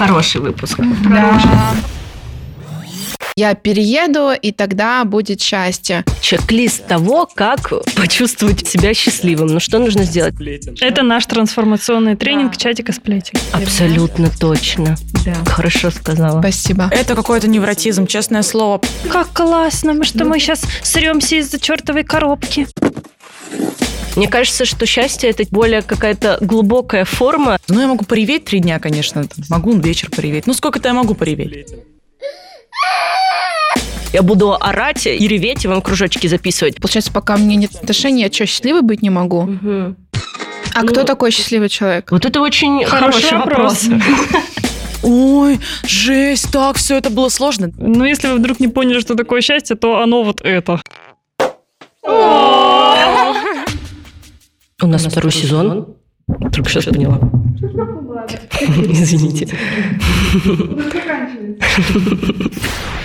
Хороший выпуск. Да. Я перееду, и тогда будет счастье. Чек-лист того, как почувствовать себя счастливым. Ну что нужно сделать? Это наш трансформационный тренинг Да. чатика сплетен. Абсолютно точно. Да. Хорошо сказала. Спасибо. Это какой-то невротизм, честное слово. Как классно! Мы что, мы сейчас сремся из-за чертовой коробки? Мне кажется, что счастье это более какая-то глубокая форма. Ну, я могу пореветь три дня, конечно. Могу вечер пореветь. Ну, сколько-то я могу пореветь. Я буду орать и реветь, и вам кружочки записывать. Получается, пока у меня нет отношений, я что, счастливой быть не могу? А Ну, кто такой счастливый человек? Вот это очень Хороший хороший, вопрос. Ой, жесть, так все это было сложно. Ну, если вы вдруг не поняли, что такое счастье, то оно вот это. У нас второй сезон. Только сейчас поняла. Извините.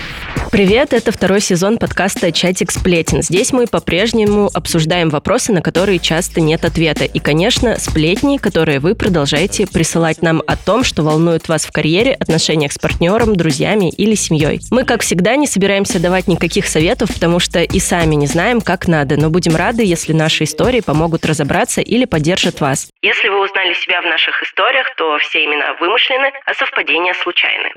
Привет, это второй сезон подкаста «Чатик сплетен». Здесь мы по-прежнему обсуждаем вопросы, на которые часто нет ответа. И, конечно, сплетни, которые вы продолжаете присылать нам о том, что волнует вас в карьере, отношениях с партнером, друзьями или семьей. Мы, как всегда, не собираемся давать никаких советов, потому что и сами не знаем, как надо, но будем рады, если наши истории помогут разобраться или поддержат вас. Если вы узнали себя в наших историях, то все имена вымышлены, а совпадения случайны.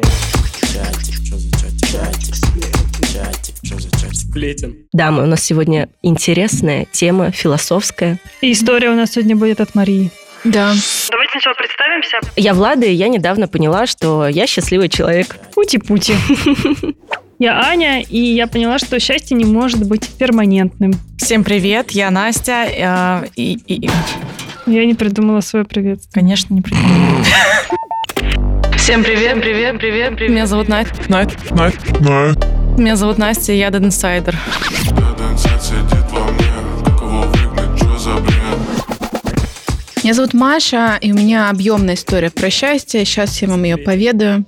Дамы, у нас сегодня интересная тема, философская. И история у нас сегодня будет от Марии. Да. Давайте сначала представимся. Я Влада, и я недавно поняла, что я счастливый человек. Пути-пути. Я Аня, и я поняла, что счастье не может быть перманентным. Всем привет, я Настя. э, И, и- и, Я не придумала свое приветствие. конечно, не придумала. Всем привет, привет, привет, привет. Меня зовут Надь. Найт, Найт, Найт. Меня зовут Настя, я Dead Insider. Меня зовут Маша, и у меня объемная история про счастье. Сейчас я вам ее поведаю.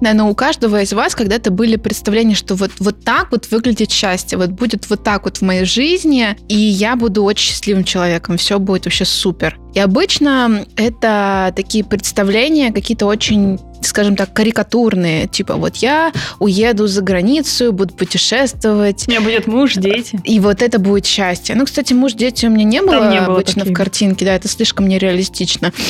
Наверное, у каждого из вас когда-то были представления, что вот, вот так вот выглядит счастье, вот будет вот так вот в моей жизни, и я буду очень счастливым человеком, все будет вообще супер. И обычно это такие представления какие-то очень скажем так, карикатурные. Типа, вот я уеду за границу, буду путешествовать, У меня будет муж, дети. и вот это будет счастье. Ну, кстати, муж, дети у меня не было, не было обычно таких. в картинке, да, это слишком нереалистично.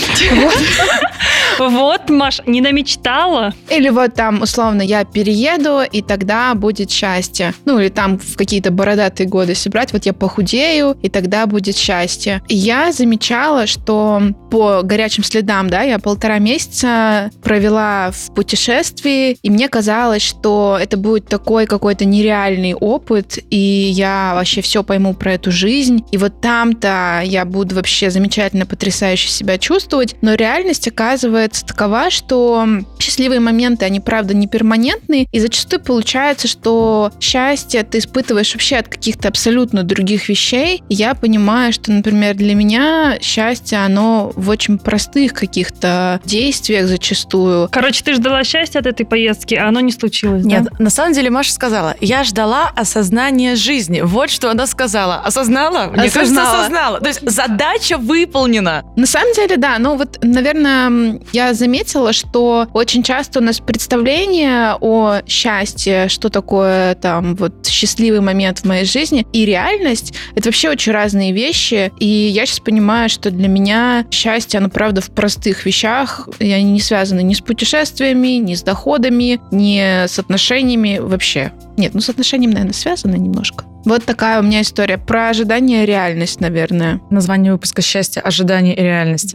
Вот, Маш, не намечтала. Или вот там, условно, я перееду, и тогда будет счастье. Ну, или там в какие-то бородатые годы, если брать, вот я похудею, и тогда будет счастье. И я замечала, что по горячим следам, да, я полтора месяца провела в путешествии, и мне казалось, что это будет такой какой-то нереальный опыт, и я вообще все пойму про эту жизнь, и вот там-то я буду вообще замечательно, потрясающе себя чувствовать, но реальность оказывается такова, что счастливые моменты, они, правда, не перманентные, и зачастую получается, что счастье ты испытываешь вообще от каких-то абсолютно других вещей. И я понимаю, что, например, для меня счастье, оно в очень простых каких-то действиях зачастую. Короче, ты ждала счастья от этой поездки, а оно не случилось, да? Нет, на самом деле Маша сказала, я ждала осознания жизни. Вот что она сказала. Осознала? Мне кажется, Осознала. осознала. То есть задача выполнена. На самом деле, да, ну вот, наверное, я заметила, что очень часто у нас представление о счастье, что такое там вот счастливый момент в моей жизни, и реальность — это вообще очень разные вещи, и я сейчас понимаю, что для меня счастье, оно правда в простых вещах, и они не связаны ни с путешествиями, ни с доходами, ни с отношениями вообще. Нет, ну с отношениями, наверное, связано немножко. Вот такая у меня история про ожидание и реальность, наверное. Название выпуска «Счастье, ожидание и реальность».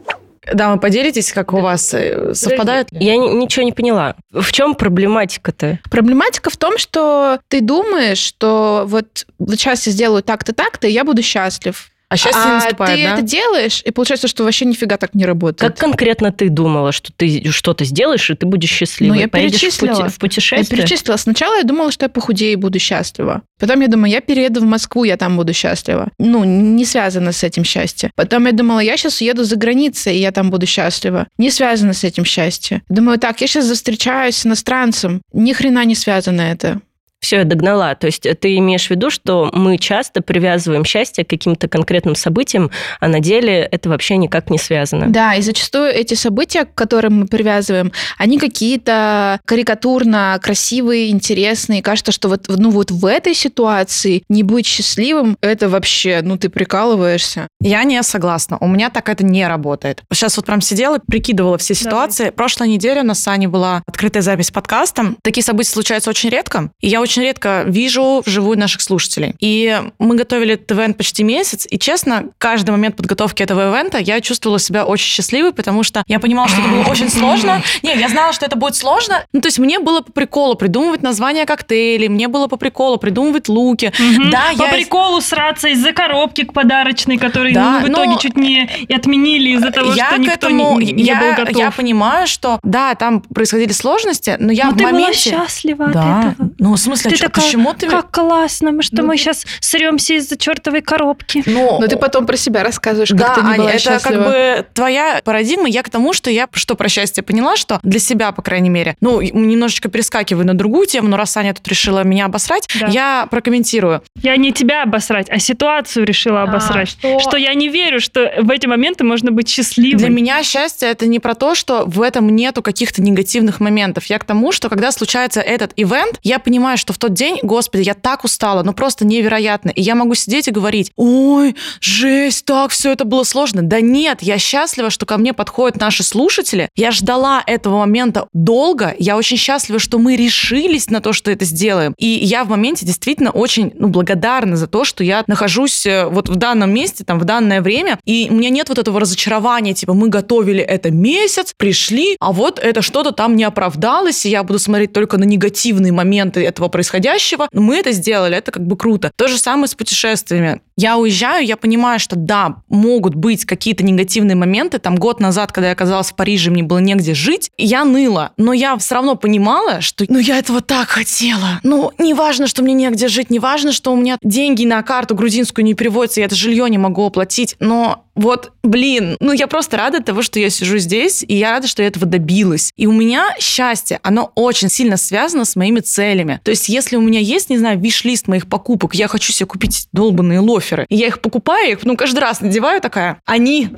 Да, вы поделитесь, как у вас э, совпадают? Я ни- ничего не поняла. В чем проблематика-то? Проблематика в том, что ты думаешь, что вот, вот сейчас я сделаю так-то, так-то, и я буду счастлив. А не а наступает, ты да? это делаешь, и получается, что вообще нифига так не работает. Как конкретно ты думала, что ты что-то сделаешь, и ты будешь счастливой? Ну, я Поедешь в, перечислила. пути- в Я путешествие? перечислила. Сначала я думала, что я похудею и буду счастлива. Потом я думаю, я перееду в Москву, я там буду счастлива. Ну, не связано с этим счастье. Потом я думала, я сейчас уеду за границей, и я там буду счастлива. Не связано с этим счастье. Думаю, так, я сейчас встречаюсь с иностранцем. Ни хрена не связано это. Все, я догнала. То есть ты имеешь в виду, что мы часто привязываем счастье к каким-то конкретным событиям, а на деле это вообще никак не связано. Да, и зачастую эти события, к которым мы привязываем, они какие-то карикатурно красивые, интересные. Кажется, что вот, ну, вот в этой ситуации не быть счастливым, это вообще, ну, ты прикалываешься. Я не согласна. У меня так это не работает. Сейчас вот прям сидела, прикидывала все ситуации. Прошлой неделе у нас с Аней была открытая запись подкаста. Такие события случаются очень редко. И я очень редко вижу вживую наших слушателей. И мы готовили этот ивент почти месяц. И честно, каждый момент подготовки этого ивента я чувствовала себя очень счастливой, потому что я понимала, что это было очень сложно. Нет, я знала, что это будет сложно. Ну, то есть мне было по приколу придумывать названия коктейлей, мне было по приколу придумывать луки. Мгм. Да, По я... приколу сраться из-за коробки к подарочной, которую Да, в итоге чуть не отменили из-за того, я что никто этому, не, не я, был готов. я понимаю, что да, там происходили сложности, но я Но в ты была моменте... счастлива да. от этого. Ну, в смысле, Ты а чё- такая, почему ты... Как классно, мы что Ну, мы сейчас сремся из-за чертовой коробки. Ну, Но ты потом про себя рассказываешь, как да, ты не Аня, была это счастлива. как бы твоя парадигма. Я к тому, что я что про счастье поняла, что для себя, по крайней мере, ну, немножечко перескакиваю на другую тему, но раз Аня тут решила меня обосрать, Да. я прокомментирую. Я не тебя обосрать, а ситуацию решила обосрать. что? что я не верю, что в эти моменты можно быть счастливой. Для меня счастье это не про то, что в этом нету каких-то негативных моментов. Я к тому, что когда случается этот ивент, я понимаю, что в тот день, господи, я так устала, ну просто невероятно. И я могу сидеть и говорить, ой, жесть, так все это было сложно. Да нет, я счастлива, что ко мне подходят наши слушатели. Я ждала этого момента долго. Я очень счастлива, что мы решились на то, что это сделаем. И я в моменте действительно очень ну, благодарна за то, что я нахожусь э, вот в данном месте, там, в данное время, и у меня нет вот этого разочарования, типа, мы готовили это месяц, пришли, а вот это что-то там не оправдалось, и я буду смотреть только на негативные моменты этого происходящего. Но мы это сделали, это как бы круто. То же самое с путешествиями. Я уезжаю, я понимаю, что да, могут быть какие-то негативные моменты. Там год назад, когда я оказалась в Париже, мне было негде жить, я ныла. Но я все равно понимала, что ну я этого так хотела. Ну, не важно, что мне негде жить, не важно, что у меня деньги на карту грузинскую не переводятся, я это жилье не могу оплатить. Но вот, блин, ну я просто рада того, что я сижу здесь, и я рада, что я этого добилась. И у меня счастье, оно очень сильно связано с моими целями. То есть, если у меня есть, не знаю, виш-лист моих покупок, я хочу себе купить долбанные лоферы, и я их покупаю, их, ну, каждый раз надеваю такая, они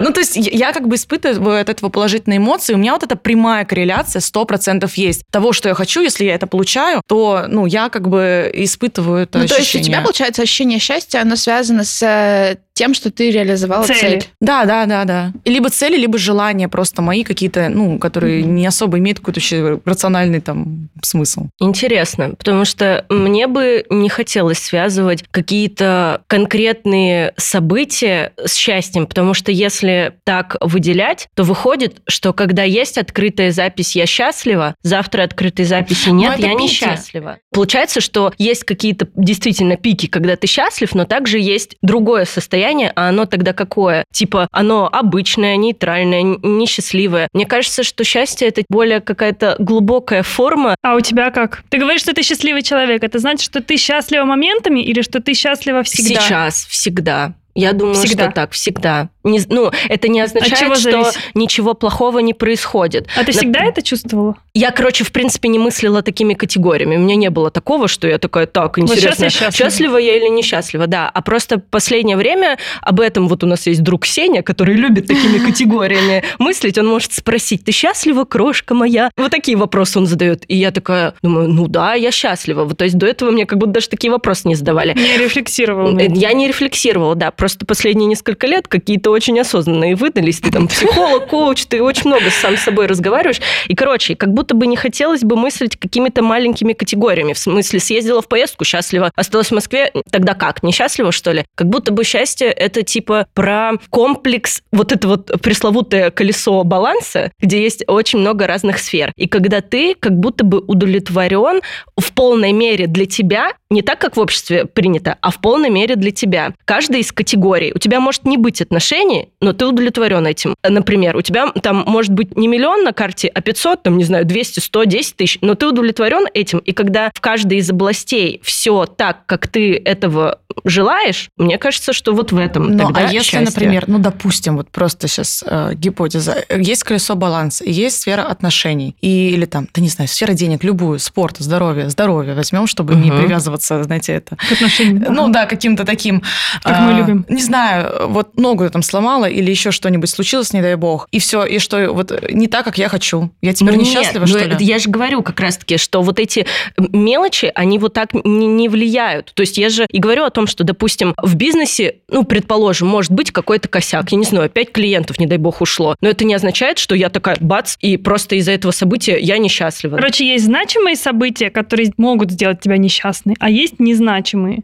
ну, то есть я, я как бы испытываю от этого положительные эмоции. У меня вот эта прямая корреляция 100% есть. Того, что я хочу, если я это получаю, то, ну, я как бы испытываю это Ну, то есть у ощущение. тебя, получается, ощущение счастья, оно связано с э, тем, что ты реализовала Цели. цель. Да, да, да, да. И Либо цели, либо желания просто мои какие-то, ну, которые не особо имеют какой-то вообще рациональный там смысл. Интересно, потому что мне бы не хотелось связывать какие-то конкретные события с счастьем, потому что если так выделять, то выходит, что когда есть открытая запись «я счастлива», завтра открытой записи нет, это я пики. несчастлива. Получается, что есть какие-то действительно пики, когда ты счастлив, но также есть другое состояние, а оно тогда какое? Типа оно обычное, нейтральное, несчастливое. Мне кажется, что счастье — это более какая-то глубокая форма А у тебя как? Ты говоришь, что ты счастливый человек. Это значит, что ты счастлива моментами или что ты счастлива всегда? Сейчас, всегда. Я думаю, Всегда. что так, всегда. Не- ну, это не означает, что зависит? ничего плохого не происходит. А ты всегда это чувствовала? Я, короче, в принципе, не мыслила такими категориями. У меня не было такого, что я такая, так, Вот интересно, щас я счастлива. счастлива я или несчастлива, да. А просто последнее время об этом вот у нас есть друг Сеня, который любит такими категориями мыслить. Он может спросить, ты счастлива, крошка моя? Вот такие вопросы он задает. И я такая думаю, ну да, я счастлива. Вот, то есть до этого мне как будто даже такие вопросы не задавали. Не рефлексировала. на Э. Я не рефлексировала, да. Просто последние несколько лет какие-то очень осознанные выдались. Ты там психолог, коуч, ты очень много сам с собой разговариваешь. И, короче, как будто бы не хотелось бы мыслить какими-то маленькими категориями. В смысле, съездила в поездку, счастлива. Осталась в Москве, тогда как? Несчастлива, что ли? Как будто бы счастье – это типа про комплекс, вот это вот пресловутое колесо баланса, где есть очень много разных сфер. И когда ты как будто бы удовлетворен в полной мере для тебя, не так, как в обществе принято, а в полной мере для тебя. Каждая из категорий. У тебя может не быть отношений, но ты удовлетворен этим. Например, у тебя там может быть не миллион на карте, а 500, там, не знаю, 200, 100, 10 тысяч, но ты удовлетворен этим. И когда в каждой из областей все так, как ты этого желаешь, мне кажется, что вот в этом Ну, тогда а если, счастье. например, ну, допустим, вот просто сейчас э, гипотеза, есть колесо баланса, и есть сфера отношений, и, или там, да не знаю, сфера денег, любую, спорт, здоровье, здоровье возьмем, чтобы не Мгм. привязываться, знаете, это. К отношениям. Ну да, каким-то таким. Как мы а, Не знаю, вот ногу я там сломала или еще что-нибудь случилось, не дай бог, и все, и что вот не так, как я хочу. Я теперь Ну несчастлива, нет, что ну, ли? Я же говорю как раз-таки, что вот эти мелочи, они вот так не, не влияют. То есть я же и говорю о том, что, допустим, в бизнесе, ну, предположим, может быть какой-то косяк. Я не знаю, опять клиентов, не дай бог, ушло. Но это не означает, что я такая, бац, и просто из-за этого события я несчастлива. Короче, есть значимые события, которые могут сделать тебя несчастной, а есть незначимые.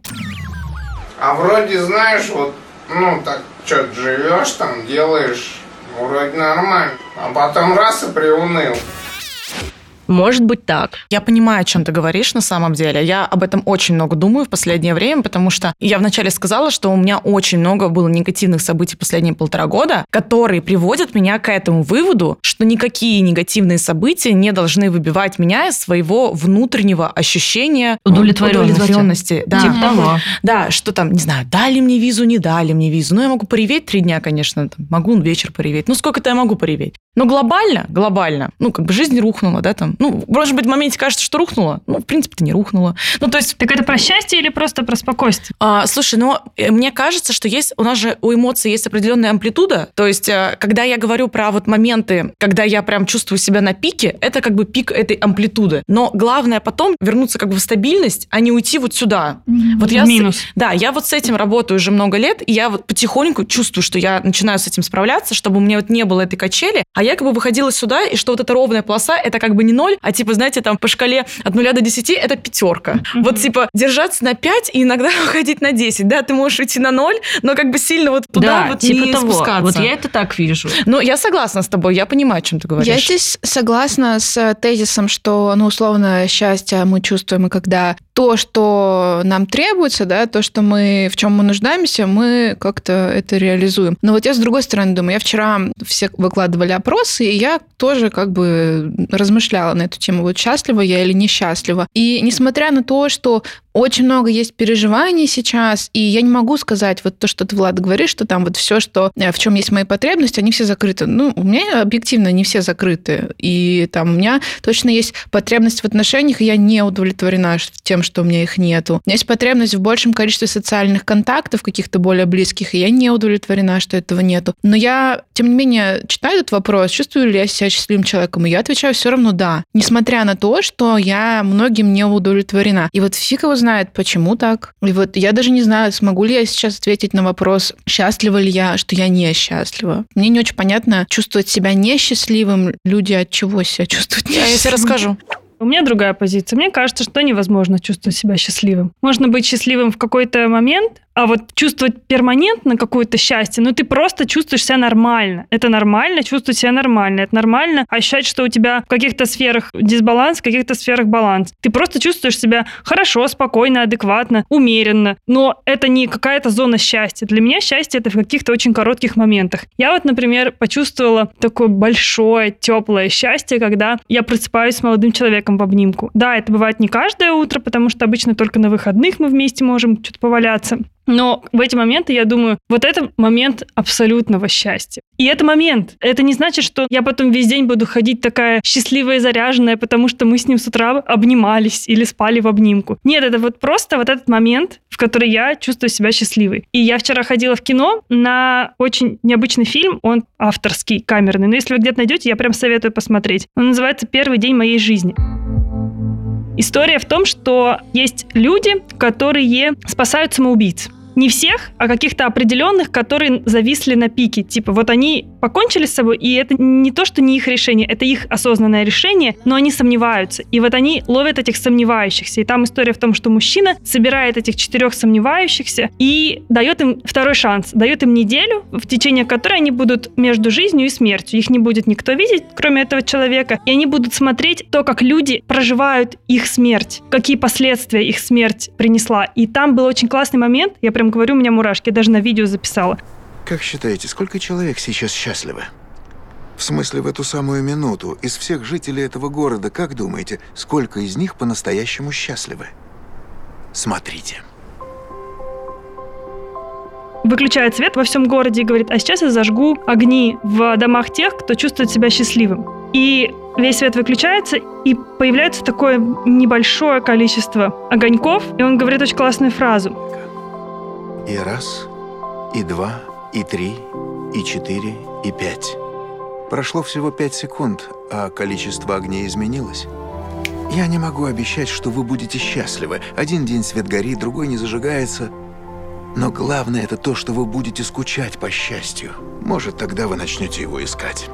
А вроде, знаешь, вот, ну, так, что живешь там, делаешь, вроде нормально. А потом раз и приуныл. Может быть так. Я понимаю, о чем ты говоришь на самом деле. Я об этом очень много думаю в последнее время, потому что я вначале сказала, что у меня очень много было негативных событий последние полтора года, которые приводят меня к этому выводу, что никакие негативные события не должны выбивать меня из своего внутреннего ощущения Удовлетворенности. удовлетворенности. Да. Типа того. Да, что там, не знаю, дали мне визу, не дали мне визу. Ну, я могу пореветь три дня, конечно, там, могу вечер пореветь. Ну, сколько-то я могу пореветь. Но глобально, глобально, ну, как бы жизнь рухнула, да, там. Ну, может быть, в моменте кажется, что рухнула. Ну, в принципе-то не рухнула. Ну, то есть Так это про счастье или просто про спокойствие? а, слушай, ну, э, мне кажется, что есть, у нас же у эмоций есть определенная амплитуда. То есть, э, когда я говорю про вот моменты, когда я прям чувствую себя на пике, это как бы пик этой амплитуды. Но главное потом вернуться как бы в стабильность, а не уйти вот сюда. Вот я с- Минус. да, я вот с этим работаю уже много лет, и я вот потихоньку чувствую, что я начинаю с этим справляться, чтобы у меня вот не было этой качели, а я как бы выходила сюда, и что вот эта ровная полоса, это как бы не ноль, а типа, знаете, там по шкале от нуля до 10 это пятерка. Вот типа держаться на 5 и иногда уходить на 10. Да, ты можешь идти на ноль, но как бы сильно вот туда да, вот типа не того. спускаться. Вот я это так вижу. Ну, я согласна с тобой, я понимаю, о чем ты говоришь. Я здесь согласна с тезисом, что, ну, условно, счастье мы чувствуем, когда то, что нам требуется, да, то, что мы, в чем мы нуждаемся, мы как-то это реализуем. Но вот я с другой стороны думаю, я вчера все выкладывали опросы, и я тоже как бы размышляла на эту тему, вот счастлива я или несчастлива. И несмотря на то, что очень много есть переживаний сейчас, и я не могу сказать вот то, что ты, Влад, говоришь, что там вот все, что э, в чем есть мои потребности, они все закрыты. Ну, у меня объективно не все закрыты. И там у меня точно есть потребность в отношениях, и я не удовлетворена тем, что у меня их нету. У меня есть потребность в большем количестве социальных контактов, каких-то более близких, и я не удовлетворена, что этого нету. Но я, тем не менее, читаю этот вопрос, чувствую ли я себя счастливым человеком, и я отвечаю все равно да. Несмотря на то, что я многим не удовлетворена. И вот фиг его знает, почему так. И вот я даже не знаю, смогу ли я сейчас ответить на вопрос, счастлива ли я, что я не счастлива. Мне не очень понятно чувствовать себя несчастливым. Люди от чего себя чувствуют Я, я тебе несчастливым? расскажу. У меня другая позиция. Мне кажется, что невозможно чувствовать себя счастливым. Можно быть счастливым в какой-то момент, а вот чувствовать перманентно какое-то счастье, ну ты просто чувствуешь себя нормально. Это нормально, чувствовать себя нормально. Это нормально ощущать, что у тебя в каких-то сферах дисбаланс, в каких-то сферах баланс. Ты просто чувствуешь себя хорошо, спокойно, адекватно, умеренно. Но это не какая-то зона счастья. Для меня счастье это в каких-то очень коротких моментах. Я вот, например, почувствовала такое большое, теплое счастье, когда я просыпаюсь с молодым человеком в обнимку. Да, это бывает не каждое утро, потому что обычно только на выходных мы вместе можем что-то поваляться. Но в эти моменты я думаю, вот это момент абсолютного счастья. И это момент. Это не значит, что я потом весь день буду ходить такая счастливая и заряженная, потому что мы с ним с утра обнимались или спали в обнимку. Нет, это вот просто вот этот момент, в который я чувствую себя счастливой. И я вчера ходила в кино на очень необычный фильм, он авторский, камерный. Но если вы где-то найдете, я прям советую посмотреть. Он называется «Первый день моей жизни». История в том, что есть люди, которые спасают самоубийц. Не всех, а каких-то определенных, которые зависли на пике. Типа, вот они покончили с собой, и это не то, что не их решение, это их осознанное решение, но они сомневаются. И вот они ловят этих сомневающихся. И там история в том, что мужчина собирает этих четырех сомневающихся и дает им второй шанс, дает им неделю, в течение которой они будут между жизнью и смертью. Их не будет никто видеть, кроме этого человека, и они будут смотреть то, как люди проживают их смерть, какие последствия их смерть принесла. И там был очень классный момент, я прям прям говорю, у меня мурашки. Я даже на видео записала. Как считаете, сколько человек сейчас счастливы? В смысле, в эту самую минуту, из всех жителей этого города, как думаете, сколько из них по-настоящему счастливы? Смотрите. Выключает свет во всем городе и говорит, а сейчас я зажгу огни в домах тех, кто чувствует себя счастливым. И весь свет выключается, и появляется такое небольшое количество огоньков, и он говорит очень классную фразу. И раз, и два, и три, и четыре, и пять. Прошло всего пять секунд, а количество огней изменилось. Я не могу обещать, что вы будете счастливы. Один день свет горит, другой не зажигается. Но главное это то, что вы будете скучать по счастью. Может, тогда вы начнете его искать.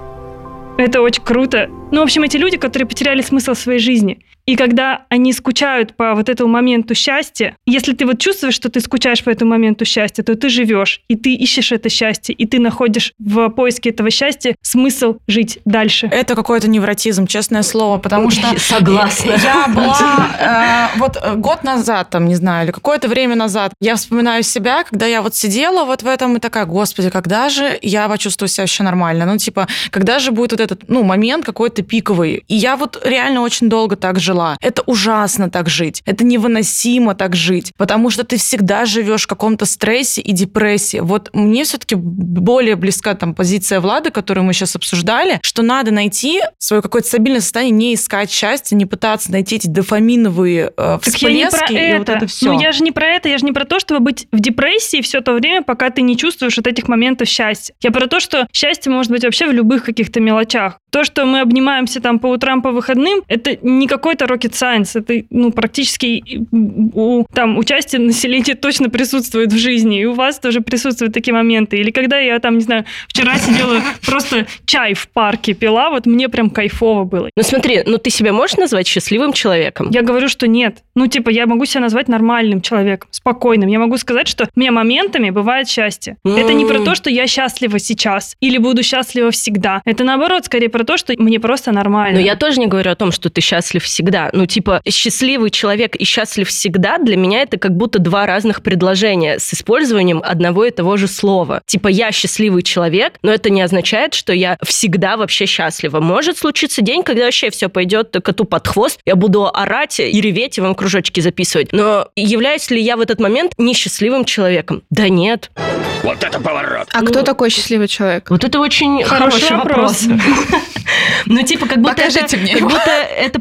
Это очень круто. Ну, в общем, эти люди, которые потеряли смысл своей жизни. И когда они скучают по вот этому моменту счастья, если ты вот чувствуешь, что ты скучаешь по этому моменту счастья, то ты живешь, и ты ищешь это счастье, и ты находишь в поиске этого счастья смысл жить дальше. Это какой-то невротизм, честное слово, потому что... Согласна. Я была э, вот э, год назад, там, не знаю, или какое-то время назад, я вспоминаю себя, когда я вот сидела вот в этом и такая, господи, когда же я почувствую себя вообще нормально? Ну, типа, когда же будет вот этот, ну, момент какой-то пиковый? И я вот реально очень долго так жила. Это ужасно так жить. Это невыносимо так жить, потому что ты всегда живешь в каком-то стрессе и депрессии. Вот мне все-таки более близка там позиция Влада, которую мы сейчас обсуждали, что надо найти свое какое-то стабильное состояние, не искать счастья, не пытаться найти эти дофаминовые э, Так я не про всплески и это. вот это все. Ну, я же не про это, я же не про то, чтобы быть в депрессии все то время, пока ты не чувствуешь вот этих моментов счастья. Я про то, что счастье может быть вообще в любых каких-то мелочах. То, что мы обнимаемся там по утрам, по выходным, это не какой-то rocket science, это ну, практически у там участие населения точно присутствует в жизни, и у вас тоже присутствуют такие моменты. Или когда я там, не знаю, вчера сидела просто чай в парке пила, вот мне прям кайфово было. Ну смотри, ну ты себя можешь назвать счастливым человеком? Я говорю, что нет. Ну, типа, я могу себя назвать нормальным человеком, спокойным. Я могу сказать, что у меня моментами бывает счастье. Это не про то, что я счастлива сейчас или буду счастлива всегда. Это наоборот, скорее про то, что мне просто нормально. Но я тоже не говорю о том, что ты счастлив всегда. Ну, типа, счастливый человек и счастлив всегда для меня это как будто два разных предложения с использованием одного и того же слова. Типа, я счастливый человек, но это не означает, что я всегда вообще счастлива. Может случиться день, когда вообще все пойдет коту под хвост, я буду орать и реветь, и вам кружочки записывать. Но являюсь ли я в этот момент несчастливым человеком? Да нет. А Ну, кто такой счастливый человек? Вот это очень Хороший хороший вопрос. Ну, типа, как будто Покажите это, мне как его. будто это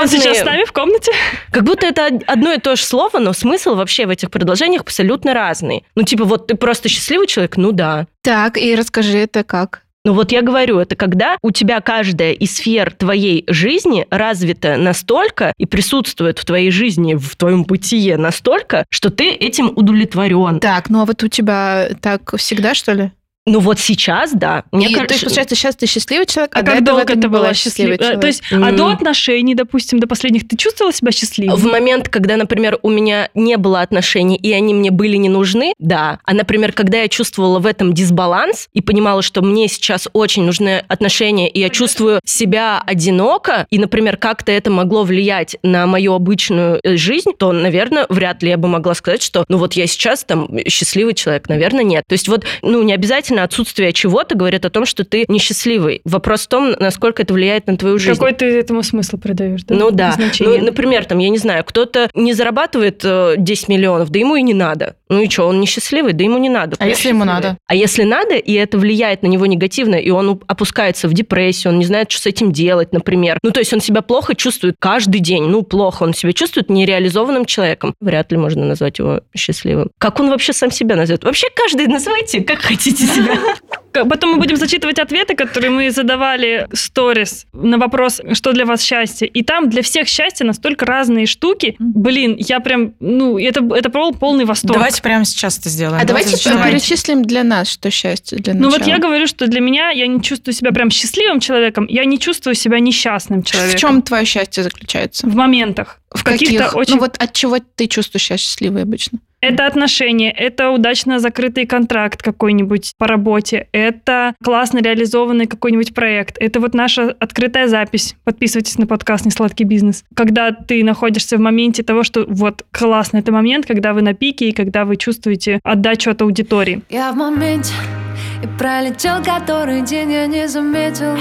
Он сейчас с нами в комнате? Как будто это од- одно и то же слово, но смысл вообще в этих предложениях абсолютно разный. Ну, типа, вот ты просто счастливый человек, ну да. Так, и расскажи, это как? Ну вот я говорю, это когда у тебя каждая из сфер твоей жизни развита настолько и присутствует в твоей жизни, в твоем бытие настолько, что ты этим удовлетворен. Так, ну а вот у тебя так всегда, что ли? Ну вот сейчас, да. Мне И, то кажется, есть, получается, сейчас ты счастливый человек, а, А до как этого долго ты была счастлива? человек. То есть, а М. до отношений, допустим, до последних, ты чувствовала себя счастливой? В момент, когда, например, у меня не было отношений, и они мне были не нужны, да. А, например, когда я чувствовала в этом дисбаланс и понимала, что мне сейчас очень нужны отношения, и я чувствую себя одиноко, и, например, как-то это могло влиять на мою обычную э, жизнь, то, наверное, вряд ли я бы могла сказать, что, ну вот я сейчас там счастливый человек. Наверное, нет. То есть вот, ну, не обязательно отсутствие чего-то говорит о том, что ты несчастливый. Вопрос в том, насколько это влияет на твою жизнь. Какой ты этому смысл придаешь? Да? Ну да. Значение. Ну, например, там, я не знаю, кто-то не зарабатывает э, 10 миллионов, да ему и не надо. Ну и что, он несчастливый, да ему не надо. А если ему надо? А если надо, и это влияет на него негативно, и он опускается в депрессию, он не знает, что с этим делать, например. Ну, то есть он себя плохо чувствует каждый день. Ну, плохо. Он себя чувствует нереализованным человеком. Вряд ли можно назвать его счастливым. Как он вообще сам себя назовет? Вообще каждый называйте, как хотите себя. you know? Потом мы будем зачитывать ответы, которые мы задавали в сторис на вопрос, что для вас счастье. И там для всех счастье настолько разные штуки. Блин, я прям, ну, это, это пол- полный восторг. Давайте прямо сейчас это сделаем. А давайте зачитаем. перечислим для нас, что счастье для Ну начала. вот я говорю, что для меня я не чувствую себя прям счастливым человеком, я не чувствую себя несчастным В человеком. чем твое счастье заключается? В моментах. В каких-то каких? очень- Ну вот от чего ты чувствуешь себя счастливой обычно? Это отношения, это удачно закрытый контракт какой-нибудь по работе, это классно реализованный какой-нибудь проект, это вот наша открытая запись. Подписывайтесь на подкаст «Несладкий бизнес». Когда ты находишься в моменте того, что вот классно, это момент, когда вы на пике и когда вы чувствуете отдачу от аудитории. Я в моменте и пролетел который день я не заметил.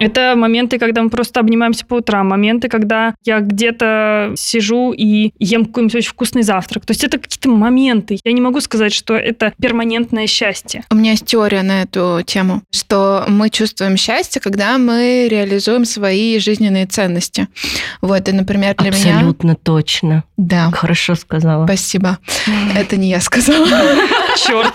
Это моменты, когда мы просто обнимаемся по утрам, моменты, когда я где-то сижу и ем какой-нибудь очень вкусный завтрак. То есть это какие-то моменты. Я не могу сказать, что это перманентное счастье. У меня есть теория на эту тему, что мы чувствуем счастье, когда мы реализуем свои жизненные ценности. Вот, и, например, для меня... Абсолютно точно. Да, Хорошо сказала. спасибо. Это не я сказала. Черт.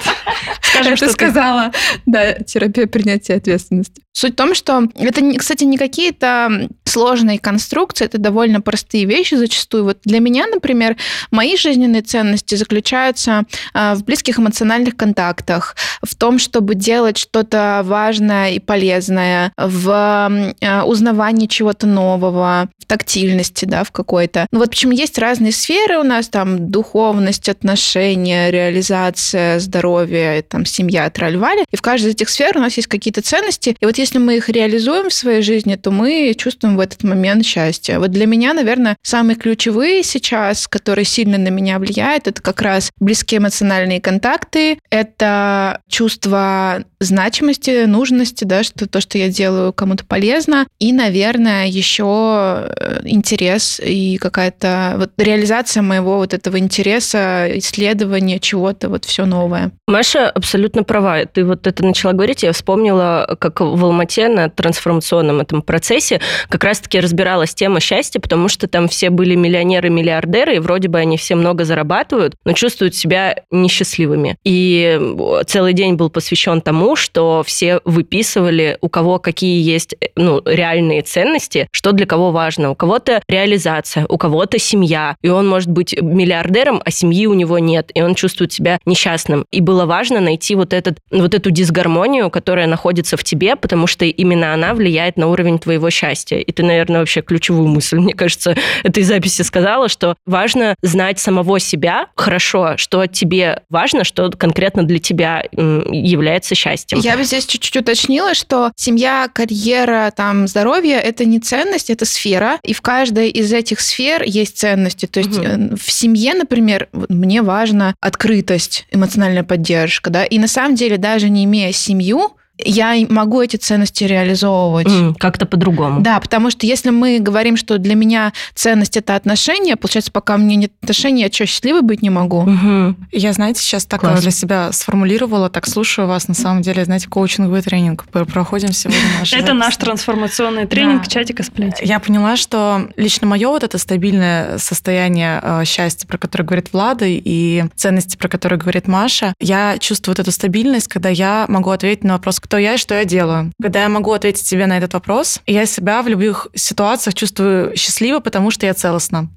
Скажем, Это что ты. сказала, да, терапия принятия ответственности. Суть в том, что это, не- кстати, не какие-то сложные конструкции, это довольно простые вещи зачастую. Вот для меня, например, мои жизненные ценности заключаются а, в близких эмоциональных контактах, в том, чтобы делать что-то важное и полезное, в а, узнавании чего-то нового, в тактильности, да, в какой-то. Ну вот почему есть разные сферы у нас, там, духовность, отношения, реализация, здоровье, там, семья, траль-вали. И в каждой из этих сфер у нас есть какие-то ценности. И вот если мы их реализуем в своей жизни, то мы чувствуем в этот момент счастье. Вот для меня, наверное, самые ключевые сейчас, которые сильно на меня влияют, это как раз близкие эмоциональные контакты, это чувство значимости, нужности, да, что то, что я делаю, кому-то полезно, и, наверное, еще э, интерес и какая-то вот реализация моего вот этого интереса, исследования чего-то, вот все новое. Маша абсолютно права. Ты вот это начала говорить, я вспомнила, как в Алмате на трансформационном этом процессе как раз-таки разбиралась тема счастья, потому что там все были миллионеры-миллиардеры, и вроде бы они все много зарабатывают, но чувствуют себя несчастливыми. И целый день был посвящен тому, что все выписывали, у кого какие есть ну, реальные ценности, что для кого важно. У кого-то реализация, у кого-то семья, и он может быть миллиардером, а семьи у него нет, и он чувствует себя несчастным. И было важно найти вот, этот, вот эту дисгармонию, которая находится в тебе, потому что именно она влияет на уровень твоего счастья. И ты, наверное, вообще ключевую мысль, мне кажется, этой записи сказала, что важно знать самого себя хорошо, что тебе важно, что конкретно для тебя является счастьем. Я бы здесь чуть-чуть уточнила, что семья, карьера, там, здоровье — это не ценность, это сфера, и в каждой из этих сфер есть ценности. То есть э, в семье, например, мне важна открытость, эмоциональная поддержка, да, и на самом деле даже не имея семью, я могу эти ценности реализовывать. М, Как-то по-другому. Да, потому что если мы говорим, что для меня ценность это отношения, получается, пока у меня нет отношений, я что, счастливой быть не могу? Мгм. Я, знаете, сейчас так Класс. для себя сформулировала, так слушаю вас, на самом деле, знаете, коучинговый тренинг. Пр- Проходим сегодня наш Это наш трансформационный тренинг чатика сплетен. Я поняла, что лично мое вот это стабильное состояние э, счастья, про которое говорит Влада, и ценности, про которые говорит Маша, я чувствую вот эту стабильность, когда я могу ответить на вопрос, кто я и что я делаю. Когда я могу ответить себе на этот вопрос, я себя в любых ситуациях чувствую счастливо, потому что я целостна.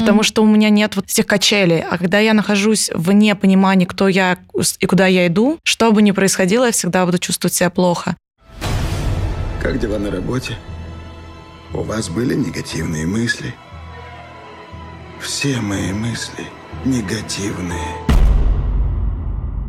Потому что у меня нет вот этих качелей. А когда я нахожусь вне понимания, кто я и куда я иду, что бы ни происходило, я всегда буду чувствовать себя плохо. Как дела на работе? У вас были негативные мысли? Все мои мысли негативные.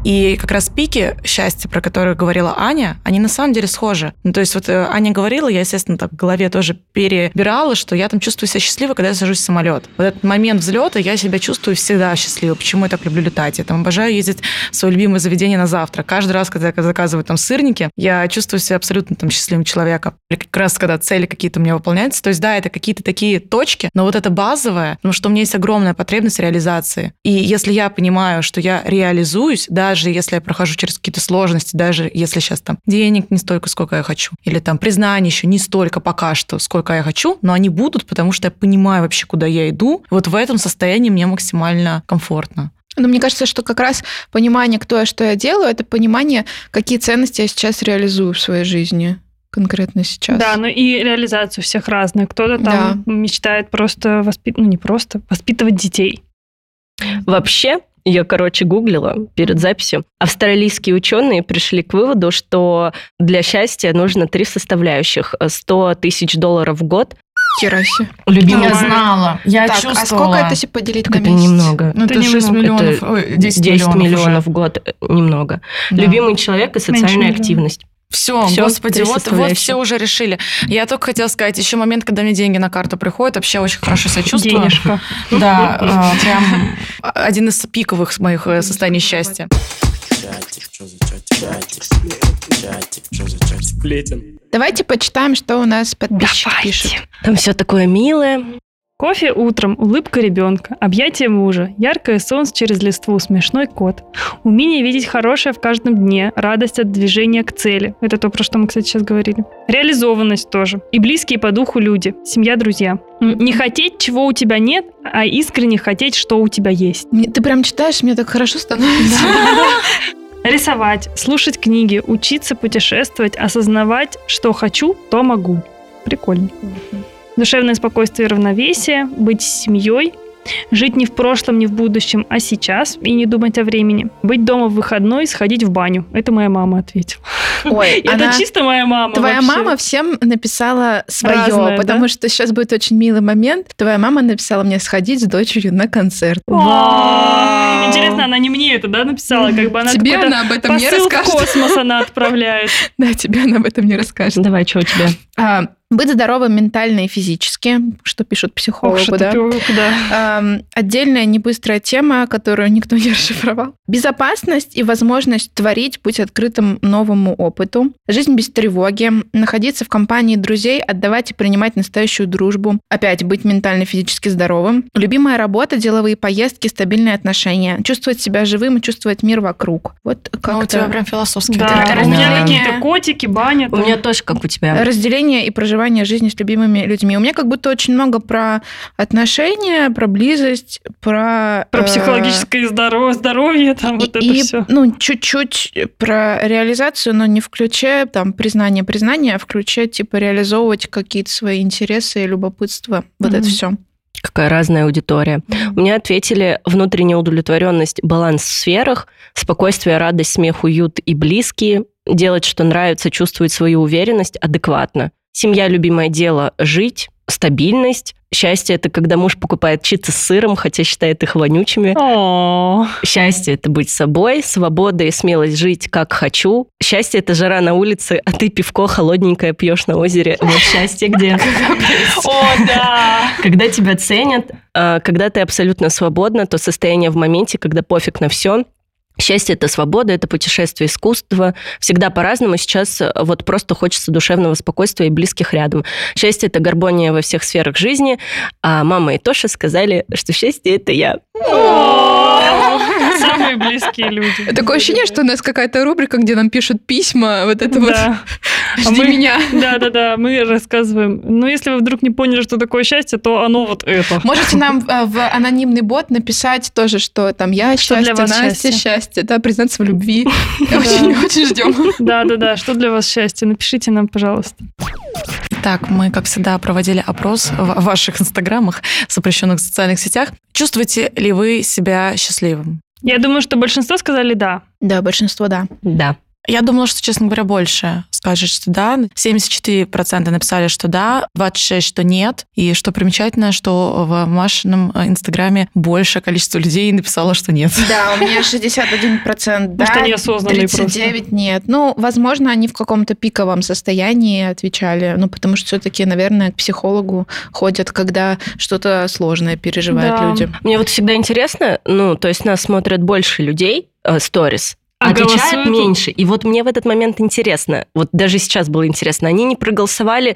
И как раз пики счастья, про которые говорила Аня, они на самом деле схожи. Ну, то есть вот э, Аня говорила, я, естественно, так в голове тоже перебирала, что я там чувствую себя счастливой, когда я сажусь в самолет. Вот этот момент взлета я себя чувствую всегда счастливой. Почему я так люблю летать? Я там обожаю ездить в свое любимое заведение на завтрак. Каждый раз, когда я заказываю там сырники, я чувствую себя абсолютно там счастливым человеком. Или как раз, когда цели какие-то у меня выполняются. То есть, да, это какие-то такие точки, но вот это базовое, потому что у меня есть огромная потребность реализации. И если я понимаю, что я реализуюсь, даже если я прохожу через какие-то сложности, даже если сейчас там денег не столько, сколько я хочу, или там признание еще не столько пока что, сколько я хочу, но они будут, потому что я понимаю вообще, куда я иду. Вот в этом состоянии мне максимально комфортно. Но мне кажется, что как раз понимание, кто я, что я делаю, это понимание, какие ценности я сейчас реализую в своей жизни конкретно сейчас. Да, ну и реализация у всех разная. Кто-то там мечтает просто воспитывать, ну не просто, воспитывать детей. Вообще, я, короче, гуглила перед записью. Австралийские ученые пришли к выводу, что для счастья нужно три составляющих. 100 тысяч долларов в год, Хера себе. Любимый Я знала, я так, чувствовала. а сколько это если поделить Так на это месяц? немного. Ну, это, Это 6 немного. миллионов, Это ой, 10, 10 миллионов, миллионов уже. в год э, немного. Да. Любимый человек и социальная миллиона. активность. Все, Всё, господи, вот, вот все уже решили. Я только хотела сказать, еще момент, когда мне деньги на карту приходят, вообще очень хорошо себя чувствую. Денежка. Да, а, прям один из пиковых моих э, состояний счастья. Давайте почитаем, что у нас подписчик пишет. Там все такое милое. Кофе утром, улыбка ребенка, объятие мужа, яркое солнце через листву, смешной кот. Умение видеть хорошее в каждом дне, радость от движения к цели. Это то, про что мы, кстати, сейчас говорили. Реализованность тоже. И близкие по духу люди, семья, друзья. Не хотеть, чего у тебя нет, а искренне хотеть, что у тебя есть. Ты прям читаешь, мне так хорошо становится. Рисовать, слушать книги, учиться путешествовать, осознавать, что хочу, то могу. Прикольно. Душевное спокойствие и равновесие, быть семьей, жить не в прошлом, не в будущем, а сейчас и не думать о времени. Быть дома в выходной, сходить в баню. Это моя мама ответила. Ой, Это она- чисто моя мама. Твоя вообще. мама всем написала свое, Разное, потому да? что сейчас будет очень милый момент. Твоя мама написала мне сходить с дочерью на концерт. Вау. Интересно, она не мне это, да, написала? Как бы она Тебе она об этом не посыл в расскажет. космос она отправляет. Да, тебе она об этом не расскажет. Давай, что у тебя? Быть здоровым ментально и физически, что пишут психологу, Ох, да. ты пил- да. Ам, отдельная небыстрая тема, которую никто не расшифровал. Безопасность и возможность творить, быть открытым новому опыту. Жизнь без тревоги. Находиться в компании друзей, отдавать и принимать настоящую дружбу. Опять быть ментально и физически здоровым. Любимая работа, деловые поездки, стабильные отношения. Чувствовать себя живым и чувствовать мир вокруг. Вот как Ну, у тебя прям философский Да, у меня разделение. какие-то котики, баня. У меня тоже, как у тебя. Разделение и проживание жизни с любимыми людьми. У меня как будто очень много про отношения, про близость, про... Про э, психологическое здоровье, здоровье, там вот это и, все. ну, чуть-чуть про реализацию, но не в ключе там признание признания, а в ключе типа реализовывать какие-то свои интересы и любопытство. Вот Мгм. это все. Какая разная аудитория. Мне ответили внутренняя удовлетворенность, баланс в сферах, спокойствие, радость, смех, уют и близкие, делать, что нравится, чувствовать свою уверенность адекватно. Семья, любимое дело, жить, стабильность. Счастье – это когда муж покупает чипсы с сыром, хотя считает их вонючими. Счастье – это быть собой, свобода и смелость жить, как хочу. Счастье – это жара на улице, а ты пивко холодненькое пьешь на озере. Вот счастье где. о, да. Когда тебя ценят, а, когда ты абсолютно свободна, то состояние в моменте, когда пофиг на все. Счастье – это свобода, это путешествие, искусство. Всегда по-разному. Сейчас э, вот просто хочется душевного спокойствия и близких рядом. Счастье – это гармония во всех сферах жизни. А мама и Тоша сказали, что счастье – это я. Самые близкие люди. Такое ощущение, что у нас какая-то рубрика, где нам пишут письма, вот это вот Да. А «Жди мы- меня». Да, да, да. Мы рассказываем. Но если вы вдруг не поняли, что такое счастье, то оно вот это. Можете нам э, в анонимный бот написать тоже, что там я счастье, Настя счастье? счастье, да, признаться в любви. Очень-очень ждем. Да, да, да. Что для вас счастье? Напишите нам, пожалуйста. Так, мы, как всегда, проводили опрос в ваших инстаграмах, запрещенных в социальных сетях. Чувствуете ли вы себя счастливым? Я думаю, что большинство сказали да. Да, большинство, да. Да. Я думала, что, честно говоря, больше скажет, что да. 74% написали, что да, 26% что нет. И что примечательно, что в Машином э, инстаграме большее количество людей написало, что нет. Да, у меня 61% да, Может, они осознанные 39 нет. Ну, возможно, они в каком-то пиковом состоянии отвечали, ну, потому что все-таки, наверное, к психологу ходят, когда что-то сложное переживают Да. люди. Мне вот всегда интересно, ну, то есть нас смотрят больше людей, э, сторис, А отвечают голосуют? меньше. И вот мне в этот момент интересно, вот даже сейчас было интересно, они не проголосовали,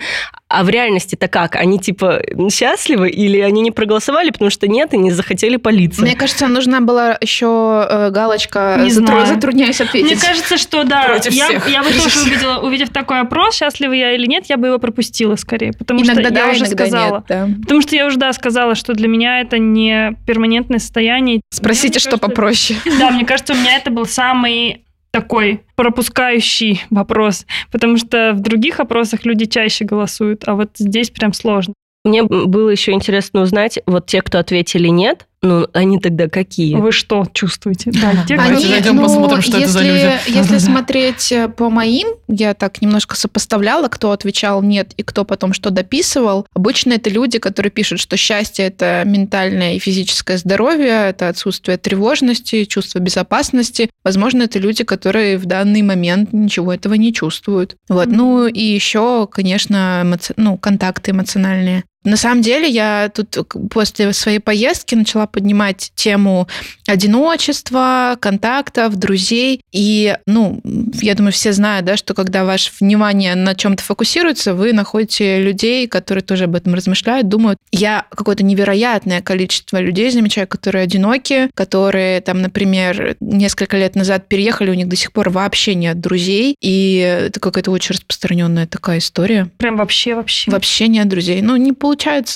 а в реальности-то как? Они типа счастливы или они не проголосовали, потому что нет, и не захотели политься? Мне кажется, нужна была еще э, галочка Не «Затру- знаю. «Затрудняюсь Мне ответить». кажется, что да. Против Я, всех. я бы тоже увидела, увидев такой опрос, счастлива я или нет, я бы его пропустила скорее. Потому Иногда что да, я уже иногда сказала. нет. да. Потому что я уже, да, сказала, что для меня это не перманентное состояние. Спросите, Мне что кажется, попроще. Да, мне кажется, у меня это был самый такой пропускающий вопрос, потому что в других опросах люди чаще голосуют, а вот здесь прям сложно. Мне было еще интересно узнать, вот те, кто ответили нет, Ну, они тогда какие? Вы что чувствуете? Да, те, Давайте Они, зайдем, ну, посмотрим, что это за если- люди. Если смотреть э, по моим, я так немножко сопоставляла, кто отвечал нет и кто потом что дописывал. Обычно это люди, которые пишут, что счастье это ментальное и физическое здоровье, это отсутствие тревожности, чувство безопасности. Возможно, это люди, которые в данный момент ничего этого не чувствуют. Вот. Ну и еще, конечно, эмоци- ну, контакты эмоциональные. На самом деле я тут после своей поездки начала поднимать тему одиночества, контактов, друзей. И, ну, я думаю, все знают, да, что когда ваше внимание на чем-то фокусируется, вы находите людей, которые тоже об этом размышляют, думают. Я какое-то невероятное количество людей замечаю, которые одиноки, которые там, например, несколько лет назад переехали, у них до сих пор вообще нет друзей. И это какая-то очень распространенная такая история. Прям вообще-вообще. Вообще нет друзей. Ну, не получается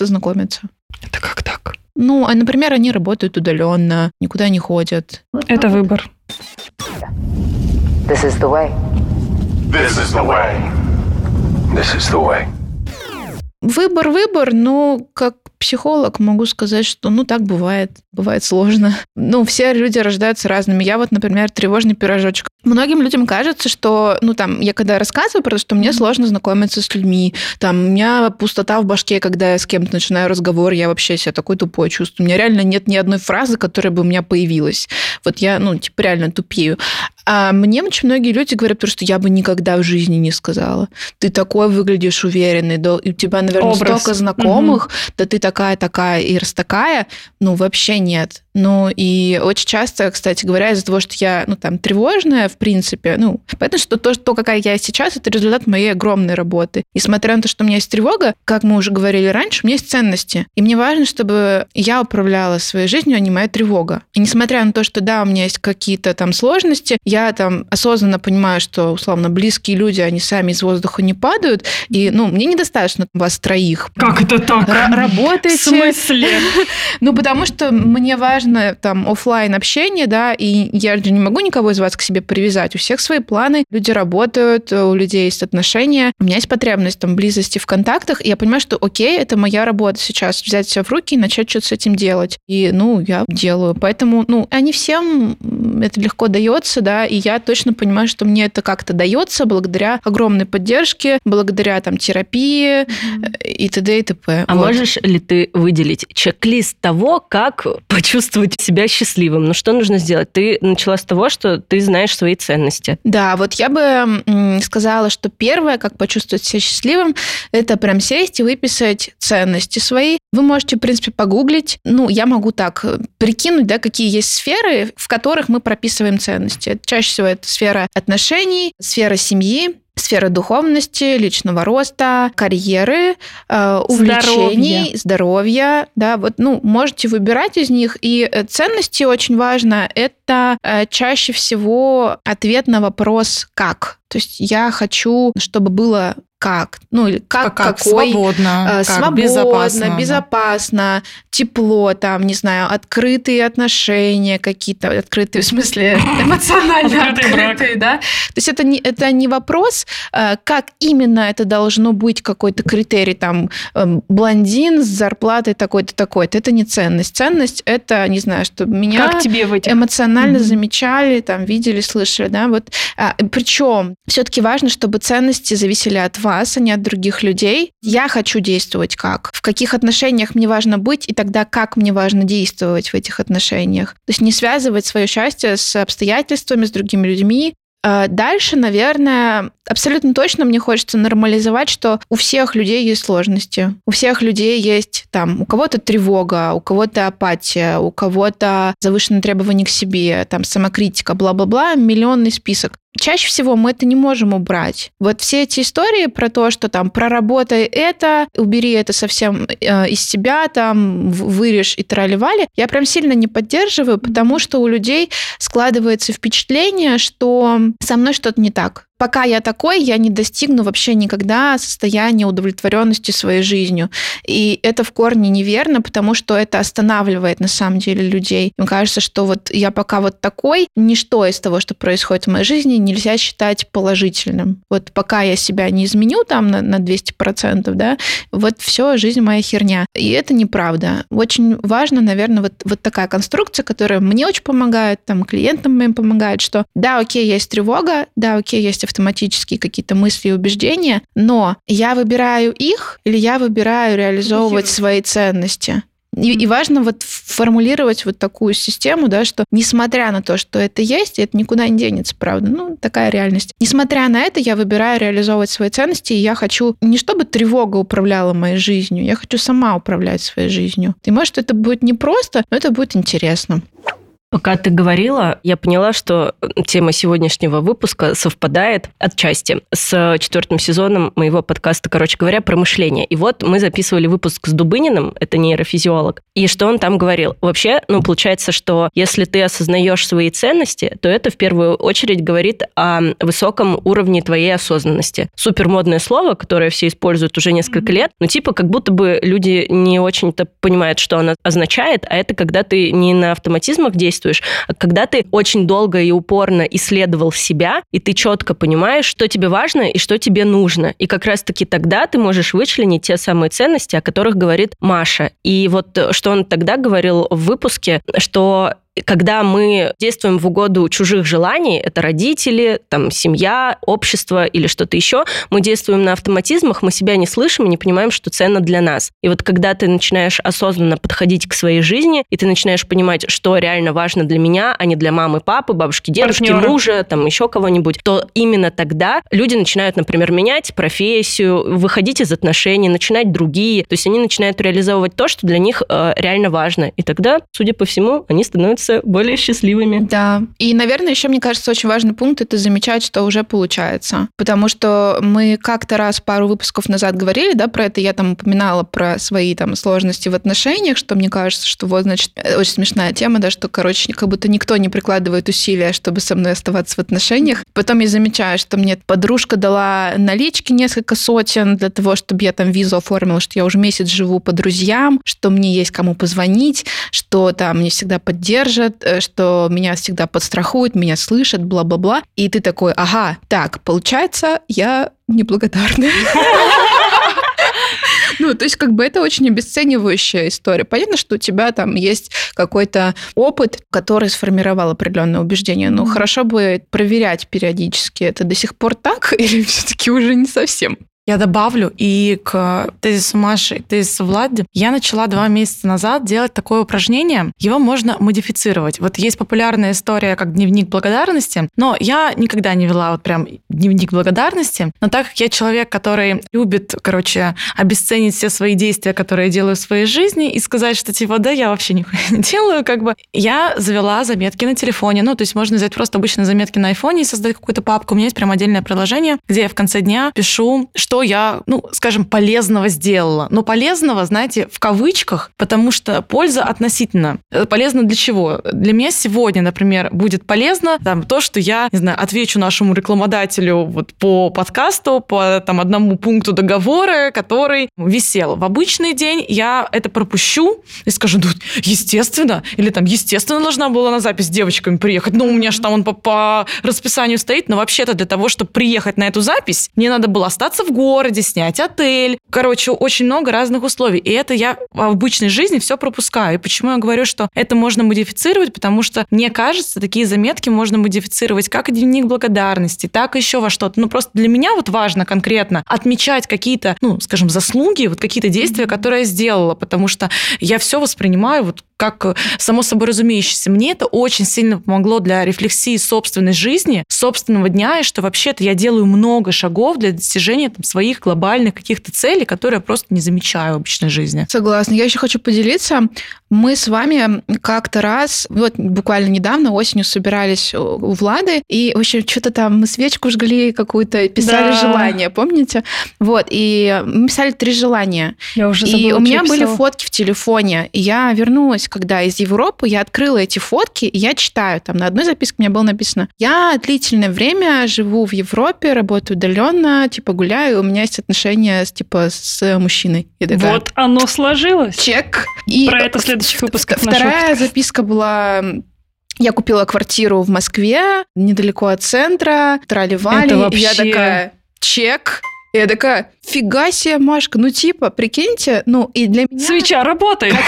знакомиться. Это как так? Ну, а, например, они работают удаленно, никуда не ходят. Это выбор. This is the way. This is the way. This is the way. Выбор, выбор, но как психолог могу сказать, что ну так бывает, бывает сложно. Ну, все люди рождаются разными. Я вот, например, тревожный пирожочек. Многим людям кажется, что, ну там, я когда рассказываю про то, что мне сложно знакомиться с людьми, там, у меня пустота в башке, когда я с кем-то начинаю разговор, я вообще себя такой тупой чувствую. У меня реально нет ни одной фразы, которая бы у меня появилась. Вот я, ну, типа, реально тупею. А мне очень многие люди говорят, потому что я бы никогда в жизни не сказала. Ты такой выглядишь уверенный, да, и у тебя, наверное, Образ. столько знакомых, да ты такая, такая и раз такая. Ну, вообще нет. Ну, и очень часто, кстати говоря, из-за того, что я, ну, там, тревожная, в принципе, ну, понятно, что то, то, какая я сейчас, это результат моей огромной работы. И смотря на то, что у меня есть тревога, как мы уже говорили раньше, у меня есть ценности. И мне важно, чтобы я управляла своей жизнью, а не моя тревога. И несмотря на то, что, да, у меня есть какие-то там сложности, я там осознанно понимаю, что, условно, близкие люди, они сами из воздуха не падают, и, ну, мне недостаточно вас троих. Как это так? В работаете, смысле? ну, потому что мне важно там оффлайн общение, да, и я же не могу никого из вас к себе привязать. У всех свои планы, люди работают, у людей есть отношения. У меня есть потребность там близости в контактах, и я понимаю, что окей, это моя работа сейчас, взять себя в руки и начать что-то с этим делать. И, ну, я делаю. Поэтому, ну, а не всем это легко дается, да, и я точно понимаю, что мне это как-то дается благодаря огромной поддержке, благодаря там терапии э, и т.д. и т.п. А Вот. можешь ли ты выделить чек-лист того, как почувствовать себя счастливым? Ну, что нужно сделать? Ты начала с того, что ты знаешь свои ценности. Да, вот я бы сказала, что первое, как почувствовать себя счастливым, это прям сесть и выписать ценности свои. Вы можете, в принципе, погуглить. Ну, я могу так э, прикинуть, да, какие есть сферы, в которых мы прописываем ценности. Чаще всего это сфера отношений, сфера семьи, сфера духовности, личного роста, карьеры, э, увлечений, здоровья. Да, вот, ну, можете выбирать из них. И э, ценности очень важно. Это э, чаще всего ответ на вопрос «как?». То есть я хочу, чтобы было как, ну или как, Как, какой, свободно, э, как свободно, безопасно. безопасно, да. тепло, там, не знаю, открытые отношения какие-то, открытые в смысле эмоционально открытые, да. То есть это не, это не вопрос, э, как именно это должно быть какой-то критерий, там, эм, блондин с зарплатой такой-то, такой-то. Это не ценность. Ценность – это, не знаю, что меня Как тебе в этих? эмоционально замечали, там, видели, слышали, да, вот. причем все-таки важно, чтобы ценности зависели от вас, а не от других людей. Я хочу действовать как? В каких отношениях мне важно быть, и тогда как мне важно действовать в этих отношениях? То есть не связывать свое счастье с обстоятельствами, с другими людьми, А Дальше, наверное, абсолютно точно мне хочется нормализовать, что у всех людей есть сложности. У всех людей есть там, у кого-то тревога, у кого-то апатия, у кого-то завышенные требования к себе, там самокритика, бла-бла-бла, миллионный список. Чаще всего мы это не можем убрать. Вот все эти истории про то, что там проработай это, убери это совсем э, из себя, там вырежь и трали-вали, я прям сильно не поддерживаю, потому что у людей складывается впечатление, что со мной что-то не так. Пока я такой, я не достигну вообще никогда состояния удовлетворенности своей жизнью. И это в корне неверно, потому что это останавливает на самом деле людей. Мне кажется, что вот я пока вот такой, ничто из того, что происходит в моей жизни, нельзя считать положительным. Вот пока я себя не изменю там на, на 200%, да, вот все, жизнь моя херня. И это неправда. Очень важно, наверное, вот, вот такая конструкция, которая мне очень помогает, там, клиентам моим помогает, что да, окей, есть тревога, да, окей, есть автоматические какие-то мысли и убеждения, но я выбираю их или я выбираю реализовывать свои ценности. И, и важно вот формулировать вот такую систему, да, что несмотря на то, что это есть, это никуда не денется, правда, ну, такая реальность. Несмотря на это, я выбираю реализовывать свои ценности, и я хочу не чтобы тревога управляла моей жизнью, я хочу сама управлять своей жизнью. И может, это будет непросто, но это будет интересно. Пока ты говорила, я поняла, что тема сегодняшнего выпуска совпадает отчасти с четвертым сезоном моего подкаста, короче говоря, про мышление. И вот мы записывали выпуск с Дубыниным, это нейрофизиолог, и что он там говорил? Вообще, ну, получается, что если ты осознаешь свои ценности, то это в первую очередь говорит о высоком уровне твоей осознанности. Супер модное слово, которое все используют уже несколько лет, но типа как будто бы люди не очень-то понимают, что оно означает, а это когда ты не на автоматизмах действуешь, действуешь. А когда ты очень долго и упорно исследовал себя, и ты четко понимаешь, что тебе важно и что тебе нужно. И как раз-таки тогда ты можешь вычленить те самые ценности, о которых говорит Маша. И вот э, что он тогда говорил в выпуске, что когда мы действуем в угоду чужих желаний, это родители, там, семья, общество или что-то еще, мы действуем на автоматизмах, мы себя не слышим и не понимаем, что ценно для нас. И вот когда ты начинаешь осознанно подходить к своей жизни, и ты начинаешь понимать, что реально важно для меня, а не для мамы, папы, бабушки, дедушки, Партнера. мужа, там, еще кого-нибудь, то именно тогда люди начинают, например, менять профессию, выходить из отношений, начинать другие. То есть они начинают реализовывать то, что для них э, реально важно. И тогда, судя по всему, они становятся становятся более счастливыми. Да. И, наверное, еще, мне кажется, очень важный пункт это замечать, что уже получается. Потому что мы как-то раз пару выпусков назад говорили, да, про это. Я там упоминала про свои там сложности в отношениях, что мне кажется, что вот, значит, э, очень смешная тема, да, что, короче, как будто никто не прикладывает усилия, чтобы со мной оставаться в отношениях. Потом я замечаю, что мне подружка дала налички несколько сотен для того, чтобы я там визу оформила, что я уже месяц живу по друзьям, что мне есть кому позвонить, что там мне всегда поддерживают, поддержат, э, что меня всегда подстрахуют, меня слышат, бла-бла-бла. И ты такой, ага, так, получается, я неблагодарная. Ну, то есть, как бы это очень обесценивающая история. Понятно, что у тебя там есть какой-то опыт, который сформировал определенное убеждение. Но хорошо бы проверять периодически, это до сих пор так или все-таки уже не совсем? Я добавлю и к тезису Маши, и тезису Влади. Я начала два месяца назад делать такое упражнение. Его можно модифицировать. Вот есть популярная история, как дневник благодарности, но я никогда не вела вот прям дневник благодарности. Но так как я человек, который любит, короче, обесценить все свои действия, которые я делаю в своей жизни, и сказать, что типа, да, я вообще нихуя не делаю, как бы, я завела заметки на телефоне. Ну, то есть можно взять просто обычные заметки на айфоне и создать какую-то папку. У меня есть прям отдельное приложение, где я в конце дня пишу, что что я, ну, скажем, полезного сделала. Но полезного, знаете, в кавычках, потому что польза относительно. Э, полезно для чего? Для меня сегодня, например, будет полезно там, то, что я, не знаю, отвечу нашему рекламодателю вот по подкасту, по там одному пункту договора, который висел. В обычный день я это пропущу и скажу, ну, естественно, или там, естественно, должна была на запись с девочками приехать. Ну, у меня же там он по, по расписанию стоит, но вообще-то для того, чтобы приехать на эту запись, мне надо было остаться в городе, городе, снять отель. Короче, очень много разных условий. И это я в обычной жизни все пропускаю. И почему я говорю, что это можно модифицировать? Потому что, мне кажется, такие заметки можно модифицировать как дневник благодарности, так еще во что-то. Ну, просто для меня вот важно конкретно отмечать какие-то, ну, скажем, заслуги, вот какие-то действия, которые я сделала, потому что я все воспринимаю вот как само собой разумеющееся. Мне это очень сильно помогло для рефлексии собственной жизни, собственного дня, и что вообще-то я делаю много шагов для достижения там, своих глобальных каких-то целей, которые я просто не замечаю в обычной жизни. Согласна. Я еще хочу поделиться. Мы с вами как-то раз, вот буквально недавно осенью собирались у Влады, и, в общем, что-то там мы свечку жгли какую-то, писали Да. желание, помните? Вот, и мы писали три желания. Я уже И забыла, у меня были фотки в телефоне. И я вернулась, когда из Европы, я открыла эти фотки, и я читаю. Там на одной записке у меня было написано, я длительное время живу в Европе, работаю удаленно, типа гуляю, у меня есть отношения с, типа, с мужчиной. Я такая, Вот оно сложилось. чек. И Про это в следующих выпусках Вторая записка была... Я купила квартиру в Москве, недалеко от центра, трали-вали. И вообще- я такая, чек. Я такая, фига себе, Машка, ну типа, прикиньте, ну и для меня... Свеча работает.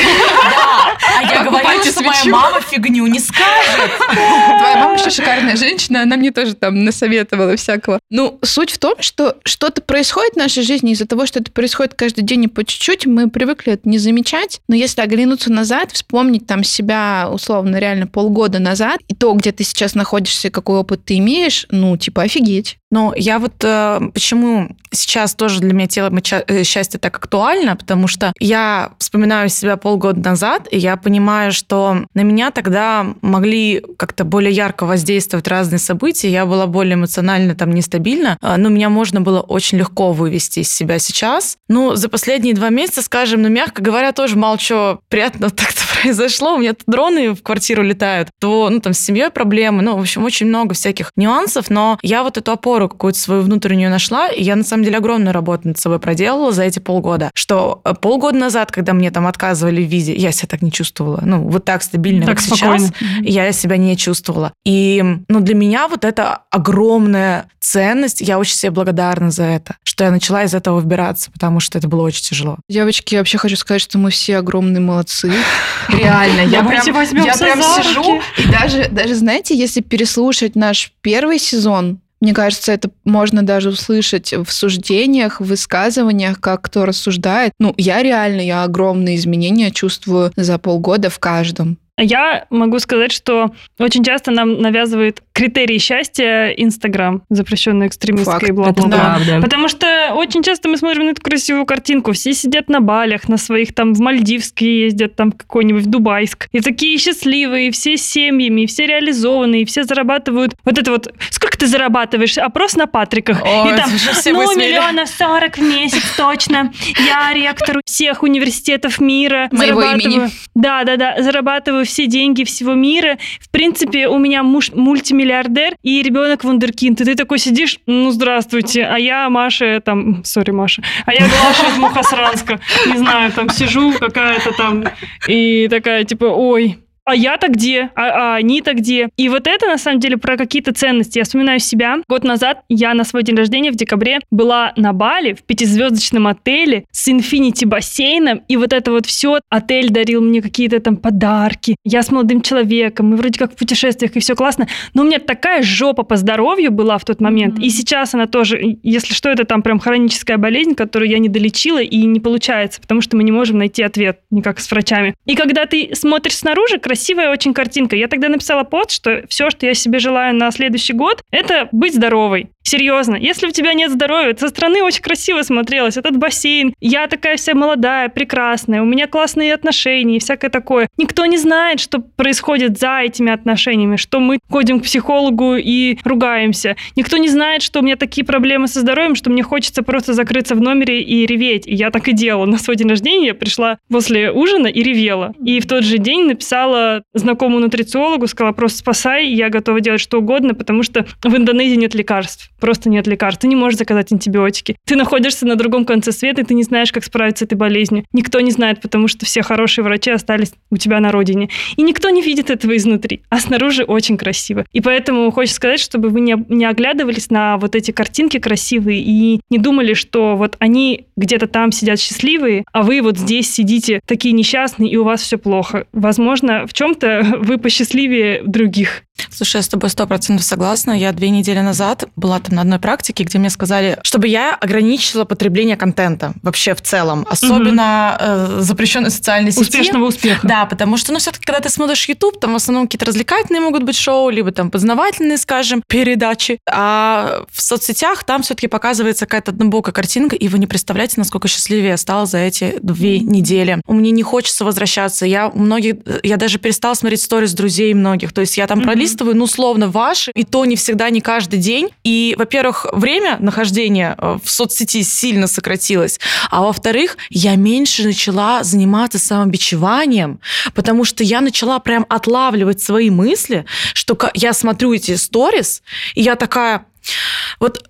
А я говорила, что моя мама фигню не скажет. Твоя мама еще шикарная женщина, она мне тоже там насоветовала всякого. Ну, суть в том, что что-то происходит в нашей жизни из-за того, что это происходит каждый день и по чуть-чуть, мы привыкли это не замечать, но если оглянуться назад, вспомнить там себя, условно, реально полгода назад, и то, где ты сейчас находишься, какой опыт ты имеешь, ну, типа, офигеть. Но я вот э, почему сейчас тоже для меня тема ча- э, счастья так актуальна, потому что я вспоминаю себя полгода назад, и я понимаю, что на меня тогда могли как-то более ярко воздействовать разные события, я была более эмоционально там нестабильна, э, но меня можно было очень легко вывести из себя сейчас. Ну, за последние два месяца, скажем, ну, мягко говоря, тоже мало чего приятного так-то произошло. У меня дроны в квартиру летают, то, ну, там, с семьей проблемы, ну, в общем, очень много всяких нюансов, но я вот эту опору какую-то свою внутреннюю нашла, и я, на самом деле, огромную работу над собой проделала за эти полгода, что э, полгода назад, когда мне там отказывали в виде, я себя так не чувствовала, ну, вот так стабильно, Так как спокойно. сейчас, я себя не чувствовала. И, ну, для меня вот это огромная ценность, я очень себе благодарна за это, что я начала из этого выбираться, потому что это было очень тяжело. Девочки, я вообще хочу сказать, что мы все огромные молодцы. Реально, я прям, я сижу, и даже, даже, знаете, если переслушать наш первый сезон, мне кажется, это можно даже услышать в суждениях, в высказываниях, как кто рассуждает. Ну, я реально, я огромные изменения чувствую за полгода в каждом. Я могу сказать, что очень часто нам навязывает критерии счастья Инстаграм, запрещенная экстремистская Факт, и бла-бла-бла. Правда. Потому что очень часто мы смотрим на эту красивую картинку, все сидят на балях, на своих там в Мальдивские ездят, там какой-нибудь в Дубайск. И такие счастливые, все с семьями, все реализованные, все зарабатывают. Вот это вот, сколько ты зарабатываешь? Опрос на Патриках. Ой, и там, ну, миллионов сорок в месяц точно. Я ректор всех университетов мира. Моего имени. Да, да, да. Зарабатываю все деньги всего мира. В принципе, у меня муж мультимиллиардер и ребенок вундеркинд. И ты такой сидишь, ну, здравствуйте, а я Маша, там, сори, Маша, а я Глаша из Мухосранска. Не знаю, там сижу какая-то там и такая, типа, ой, а я-то где? А, а они-то где? И вот это, на самом деле, про какие-то ценности. Я вспоминаю себя. Год назад я на свой день рождения в декабре была на Бали в пятизвездочном отеле с инфинити бассейном. И вот это вот все. Отель дарил мне какие-то там подарки. Я с молодым человеком. Мы вроде как в путешествиях, и все классно. Но у меня такая жопа по здоровью была в тот момент. И сейчас она тоже, если что, это там прям хроническая болезнь, которую я не долечила и не получается, потому что мы не можем найти ответ никак с врачами. И когда ты смотришь снаружи, красивая очень картинка. Я тогда написала пост, что все, что я себе желаю на следующий год, это быть здоровой. Серьезно, если у тебя нет здоровья, со стороны очень красиво смотрелось. Этот бассейн, я такая вся молодая, прекрасная, у меня классные отношения и всякое такое. Никто не знает, что происходит за этими отношениями, что мы ходим к психологу и ругаемся. Никто не знает, что у меня такие проблемы со здоровьем, что мне хочется просто закрыться в номере и реветь. И я так и делала. На свой день рождения я пришла после ужина и ревела. И в тот же день написала знакомому нутрициологу, сказала, просто спасай, я готова делать что угодно, потому что в Индонезии нет лекарств. Просто нет лекарств. Ты не можешь заказать антибиотики. Ты находишься на другом конце света, и ты не знаешь, как справиться с этой болезнью. Никто не знает, потому что все хорошие врачи остались у тебя на родине. И никто не видит этого изнутри. А снаружи очень красиво. И поэтому хочется сказать, чтобы вы не, не оглядывались на вот эти картинки красивые и не думали, что вот они где-то там сидят счастливые, а вы вот здесь сидите такие несчастные, и у вас все плохо. Возможно, в чем-то вы посчастливее других. Слушай, я с тобой сто процентов согласна. Я две недели назад была там на одной практике, где мне сказали, чтобы я ограничила потребление контента вообще в целом, особенно э, запрещенной социальной сети. Успешного успеха. Да, потому что, ну, все-таки, когда ты смотришь YouTube, там в основном какие-то развлекательные могут быть шоу, либо там познавательные, скажем, передачи. А в соцсетях там все-таки показывается какая-то однобокая картинка, и вы не представляете, насколько счастливее я стала за эти две недели. У меня не хочется возвращаться. Я у многих, я даже перестала смотреть сторис друзей многих. То есть я там пролистываю, ну, условно, ваши, и то не всегда, не каждый день. И, во-первых, время нахождения э, в соцсети сильно сократилось, а во-вторых, я меньше начала заниматься самобичеванием, потому что я начала прям отлавливать свои мысли, что я смотрю эти сторис, и я такая, вот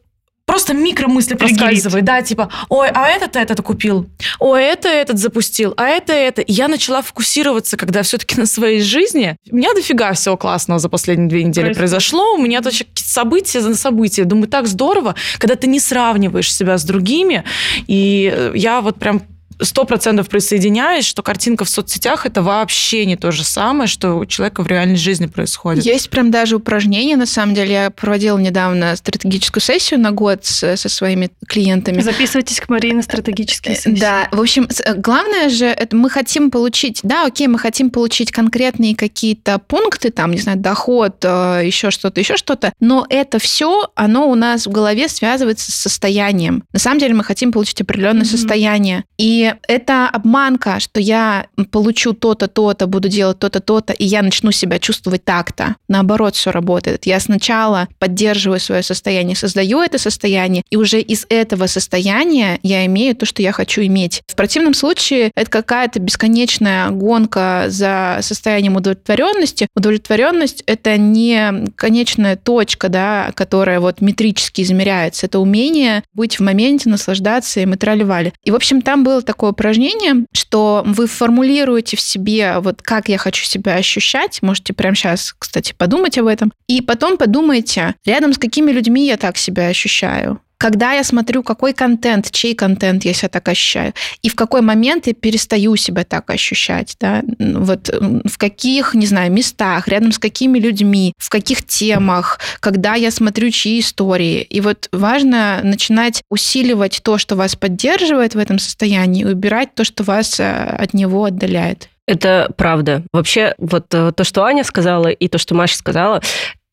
просто микромысли проскальзывают, да, типа, ой, а этот этот купил, ой, это этот запустил, а это это. И я начала фокусироваться, когда все-таки на своей жизни. У меня дофига всего классного за последние две недели Происходит. произошло. У меня точно события за события. Думаю, так здорово, когда ты не сравниваешь себя с другими. И э, я вот прям сто процентов присоединяюсь, что картинка в соцсетях это вообще не то же самое, что у человека в реальной жизни происходит. Есть прям даже упражнения, на самом деле. Я проводила недавно стратегическую сессию на год с- со своими клиентами. Записывайтесь к Марии на стратегические Э, сессии. Да, в общем, э, главное же, это мы хотим получить, да, окей, мы хотим получить конкретные какие-то пункты, там, не знаю, доход, э, еще что-то, еще что-то, но это все, оно у нас в голове связывается с состоянием. На самом деле мы хотим получить определенное Мгм. состояние. И это обманка, что я получу то-то, то-то, буду делать то-то, то-то, и я начну себя чувствовать так-то. Наоборот, все работает. Я сначала поддерживаю свое состояние, создаю это состояние, и уже из этого состояния я имею то, что я хочу иметь. В противном случае это какая-то бесконечная гонка за состоянием удовлетворенности. Удовлетворенность это не конечная точка, да, которая вот метрически измеряется. Это умение быть в моменте, наслаждаться и мы тролливали. И, в общем, там было такое упражнение, что вы формулируете в себе, вот как я хочу себя ощущать. Можете прямо сейчас, кстати, подумать об этом. И потом подумайте, рядом с какими людьми я так себя ощущаю. Когда я смотрю, какой контент, чей контент я себя так ощущаю, и в какой момент я перестаю себя так ощущать, да, вот в каких, не знаю, местах, рядом с какими людьми, в каких темах, когда я смотрю чьи истории. И вот важно начинать усиливать то, что вас поддерживает в этом состоянии, и убирать то, что вас э, от него отдаляет. Это правда. Вообще, вот э, то, что Аня сказала, и то, что Маша сказала,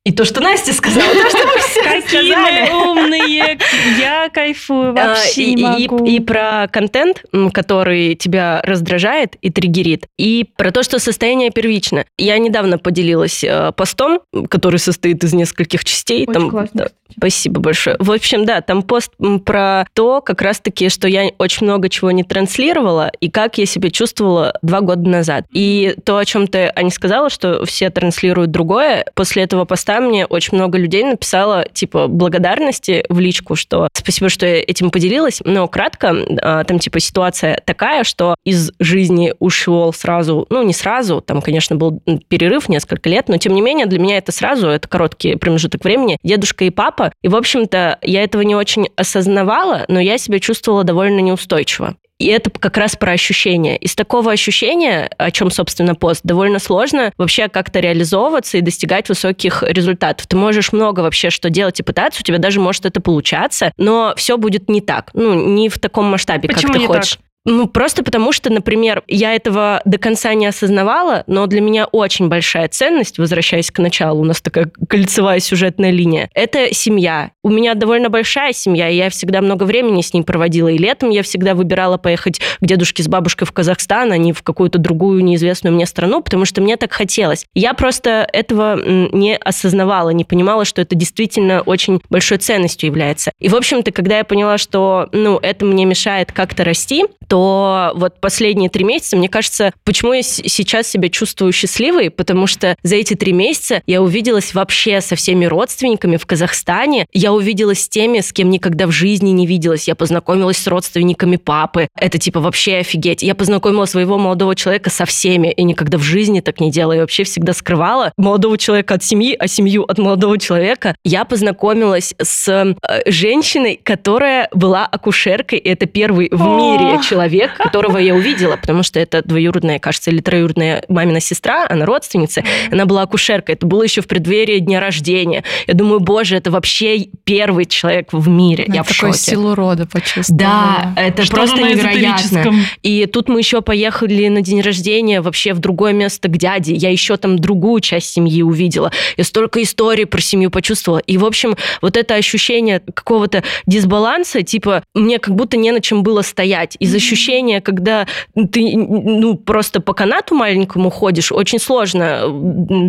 и то, что Настя сказала, то, что мы все Какие мы умные! Я кайфую, вообще А, и, не могу. и про контент, который тебя раздражает и триггерит, и про то, что состояние первично. Я недавно поделилась э, постом, который состоит из нескольких частей. Очень Там, классно, да, Спасибо большое. В общем, да, там пост про то, как раз-таки, что я очень много чего не транслировала, и как я себя чувствовала два года назад. И то, о чем ты, Аня, сказала, что все транслируют другое, после этого поста мне очень много людей написало, типа, благодарности в личку, что спасибо, что я этим поделилась, но кратко, а, там, типа, ситуация такая, что из жизни ушел сразу, ну, не сразу, там, конечно, был перерыв несколько лет, но, тем не менее, для меня это сразу, это короткий промежуток времени, дедушка и папа, и, в общем-то, я этого не очень осознавала, но я себя чувствовала довольно неустойчиво. И это как раз про ощущения. Из такого ощущения, о чем, собственно, пост, довольно сложно вообще как-то реализовываться и достигать высоких результатов. Ты можешь много вообще что делать и пытаться, у тебя даже может это получаться, но все будет не так. Ну, не в таком масштабе, Почему как ты не хочешь. так? Ну, просто потому что, например, я этого до конца не осознавала, но для меня очень большая ценность, возвращаясь к началу, у нас такая кольцевая сюжетная линия, это семья. У меня довольно большая семья, и я всегда много времени с ней проводила, и летом я всегда выбирала поехать к дедушке с бабушкой в Казахстан, а не в какую-то другую неизвестную мне страну, потому что мне так хотелось. Я просто этого не осознавала, не понимала, что это действительно очень большой ценностью является. И, в общем-то, когда я поняла, что, ну, это мне мешает как-то расти, то вот последние три месяца, мне кажется, почему я сейчас себя чувствую счастливой, потому что за эти три месяца я увиделась вообще со всеми родственниками в Казахстане, я увиделась с теми, с кем никогда в жизни не виделась, я познакомилась с родственниками папы, это типа вообще офигеть. Я познакомила своего молодого человека со всеми, и никогда в жизни так не делала, я вообще всегда скрывала молодого человека от семьи, а семью от молодого человека. Я познакомилась с э, женщиной, которая была акушеркой, и это первый в мире человек, человек, которого я увидела, потому что это двоюродная, кажется, или троюродная мамина сестра, она родственница, она была акушерка, это было еще в преддверии дня рождения. Я думаю, боже, это вообще первый человек в мире. Ну, я в такую шоке. силу рода почувствовала. Да, это просто невероятно. И тут мы еще поехали на день рождения вообще в другое место к дяде. Я еще там другую часть семьи увидела. Я столько историй про семью почувствовала. И, в общем, вот это ощущение какого-то дисбаланса, типа, мне как будто не на чем было стоять. Из ощущения, когда ты, ну, просто по канату маленькому ходишь, очень сложно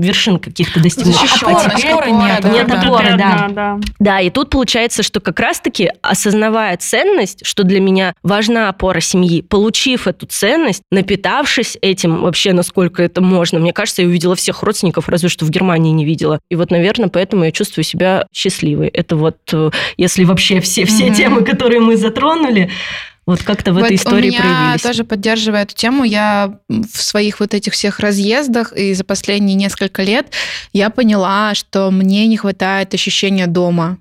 вершин каких-то достигнуть. Опоры, А теперь опоры нет, да, нет да. опоры, да. да. Да, и тут получается, что как раз-таки, осознавая ценность, что для меня важна опора семьи, получив эту ценность, напитавшись этим вообще, насколько это можно, мне кажется, я увидела всех родственников, разве что в Германии не видела. И вот, наверное, поэтому я чувствую себя счастливой. Это вот, э, если вообще все, все Мгм. темы, которые мы затронули, вот как-то в Вот этой истории у меня проявились. тоже поддерживая эту тему, я в своих вот этих всех разъездах и за последние несколько лет я поняла, что мне не хватает ощущения дома.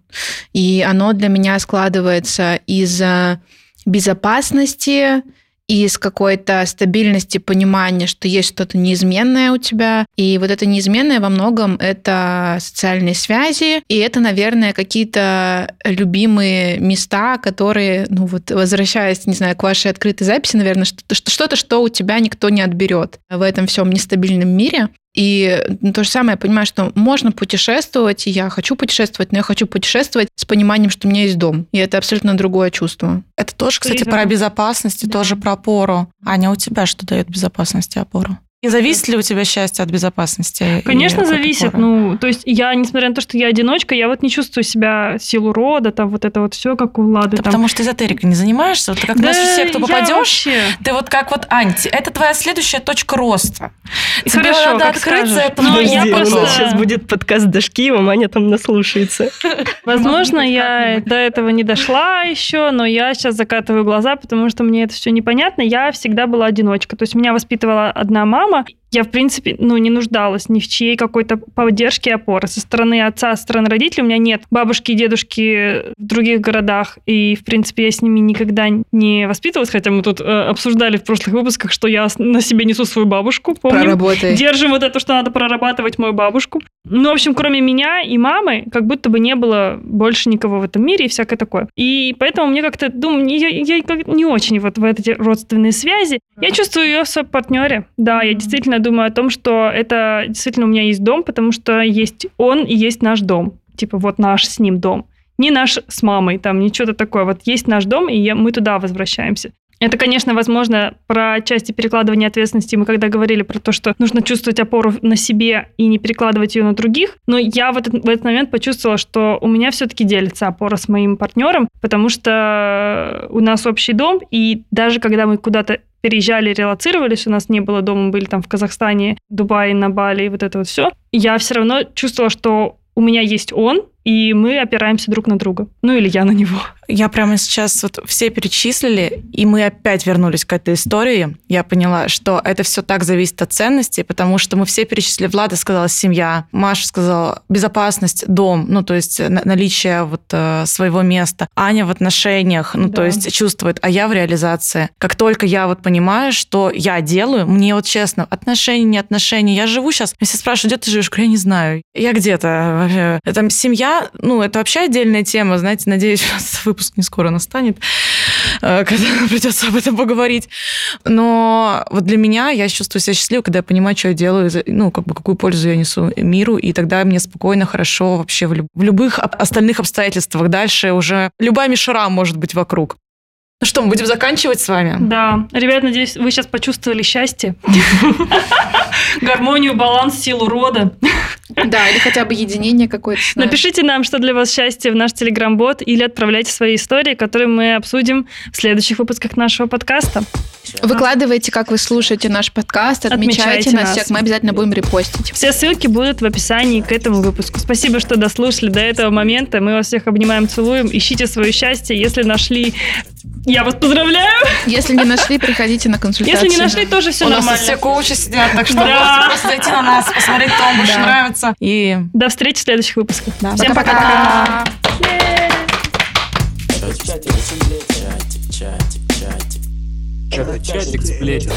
И оно для меня складывается из э, безопасности, из какой-то стабильности понимания, что есть что-то неизменное у тебя. И вот это неизменное во многом это социальные связи, и это, наверное, какие-то любимые места, которые, ну вот, возвращаясь, не знаю, к вашей открытой записи, наверное, что-то, что- у тебя никто не отберет в этом всем нестабильном мире. И ну, то же самое, я понимаю, что можно путешествовать, и я хочу путешествовать, но я хочу путешествовать с пониманием, что у меня есть дом. И это абсолютно другое чувство. Это тоже, кстати, Туризм. про безопасность и тоже про опору. Аня, у тебя что дает безопасность и опору? И зависит ли у тебя счастье от безопасности? и Конечно, зависит. Ну, то есть я, несмотря на то, что я одиночка, я вот не чувствую себя силу рода, там вот это вот все, как у Влады. Да там. потому что эзотерикой не занимаешься. Вот ты как Да наши все, кто попадешь, вообще- ты вот как вот Анти. Это твоя следующая точка роста. Тебе Хорошо, надо как открыться скажешь. этому. Но я у просто- нас сейчас будет подкаст Дашкиева, Маня там наслушается. Возможно, я до этого не дошла еще, но я сейчас закатываю глаза, потому что мне это все непонятно. Я всегда была одиночка. То есть меня воспитывала одна мама. проблема. Я, в принципе, ну, не нуждалась ни в чьей какой-то поддержке и опоры. Со стороны отца, со стороны родителей у меня нет бабушки и дедушки в других городах. И, в принципе, я с ними никогда не воспитывалась, хотя мы тут э, обсуждали в прошлых выпусках, что я на себе несу свою бабушку. Помним? Проработай. Держим вот это, что надо прорабатывать мою бабушку. Ну, в общем, кроме меня и мамы, как будто бы не было больше никого в этом мире и всякое такое. И поэтому мне как-то, думаю, я, я как не очень вот в эти родственные связи. Я чувствую ее в своем партнере. Да, я действительно думаю о том, что это действительно у меня есть дом, потому что есть он и есть наш дом. Типа вот наш с ним дом. Не наш с мамой, там, не что-то такое. Вот есть наш дом, и я- мы туда возвращаемся. Это, конечно, возможно, про части перекладывания ответственности. Мы когда говорили про то, что нужно чувствовать опору на себе и не перекладывать ее на других. Но я в этот, в этот момент почувствовала, что у меня все-таки делится опора с моим партнером, потому что у нас общий дом, и даже когда мы куда-то переезжали, релацировались, у нас не было дома, были там в Казахстане, Дубае, на Бали, вот это вот все, я все равно чувствовала, что у меня есть он, и мы опираемся друг на друга. Ну или я на него. Я прямо сейчас вот все перечислили, и мы опять вернулись к этой истории. Я поняла, что это все так зависит от ценностей, потому что мы все перечислили. Влада сказала семья, Маша сказала безопасность, дом, ну то есть на- наличие вот э, своего места. Аня в отношениях, ну то Да. есть чувствует, а я в реализации. Как только я вот понимаю, что я делаю, мне вот честно, отношения, не отношения, я живу сейчас, все спрашивают, где ты живешь? Я не знаю. Я где-то. Там семья, ну это вообще отдельная тема, знаете, надеюсь, нас выпуск не скоро настанет, э, когда придется об этом поговорить. Но вот для меня я чувствую себя счастливой, когда я понимаю, что я делаю, ну, как бы какую пользу я несу миру, и тогда мне спокойно, хорошо вообще в, люб- в любых остальных обстоятельствах. Дальше уже любая мишура может быть вокруг. Ну что, мы будем заканчивать с вами? Да. Ребят, надеюсь, вы сейчас почувствовали счастье. Гармонию, баланс, силу рода. Да, или хотя бы единение какое-то. Напишите нам, что для вас счастье в наш телеграм-бот или отправляйте свои истории, которые мы обсудим в следующих выпусках нашего подкаста. Выкладывайте, как вы слушаете наш подкаст, отмечайте, Отмечайте нас, нас. всех, мы обязательно будем репостить. Все ссылки будут в описании к этому выпуску. Спасибо, что дослушали до этого момента. Мы вас всех обнимаем, целуем. Ищите свое счастье. Если нашли, я вас поздравляю. Если не нашли, приходите на консультацию. Если не нашли, тоже все У нас нормально. все коучи сидят, так что Да. можете просто зайти на нас, посмотреть, кто вам больше Да. нравится. И До встречи в следующих выпусках. Да. Всем Пока-пока. пока. Это чатик сплетен.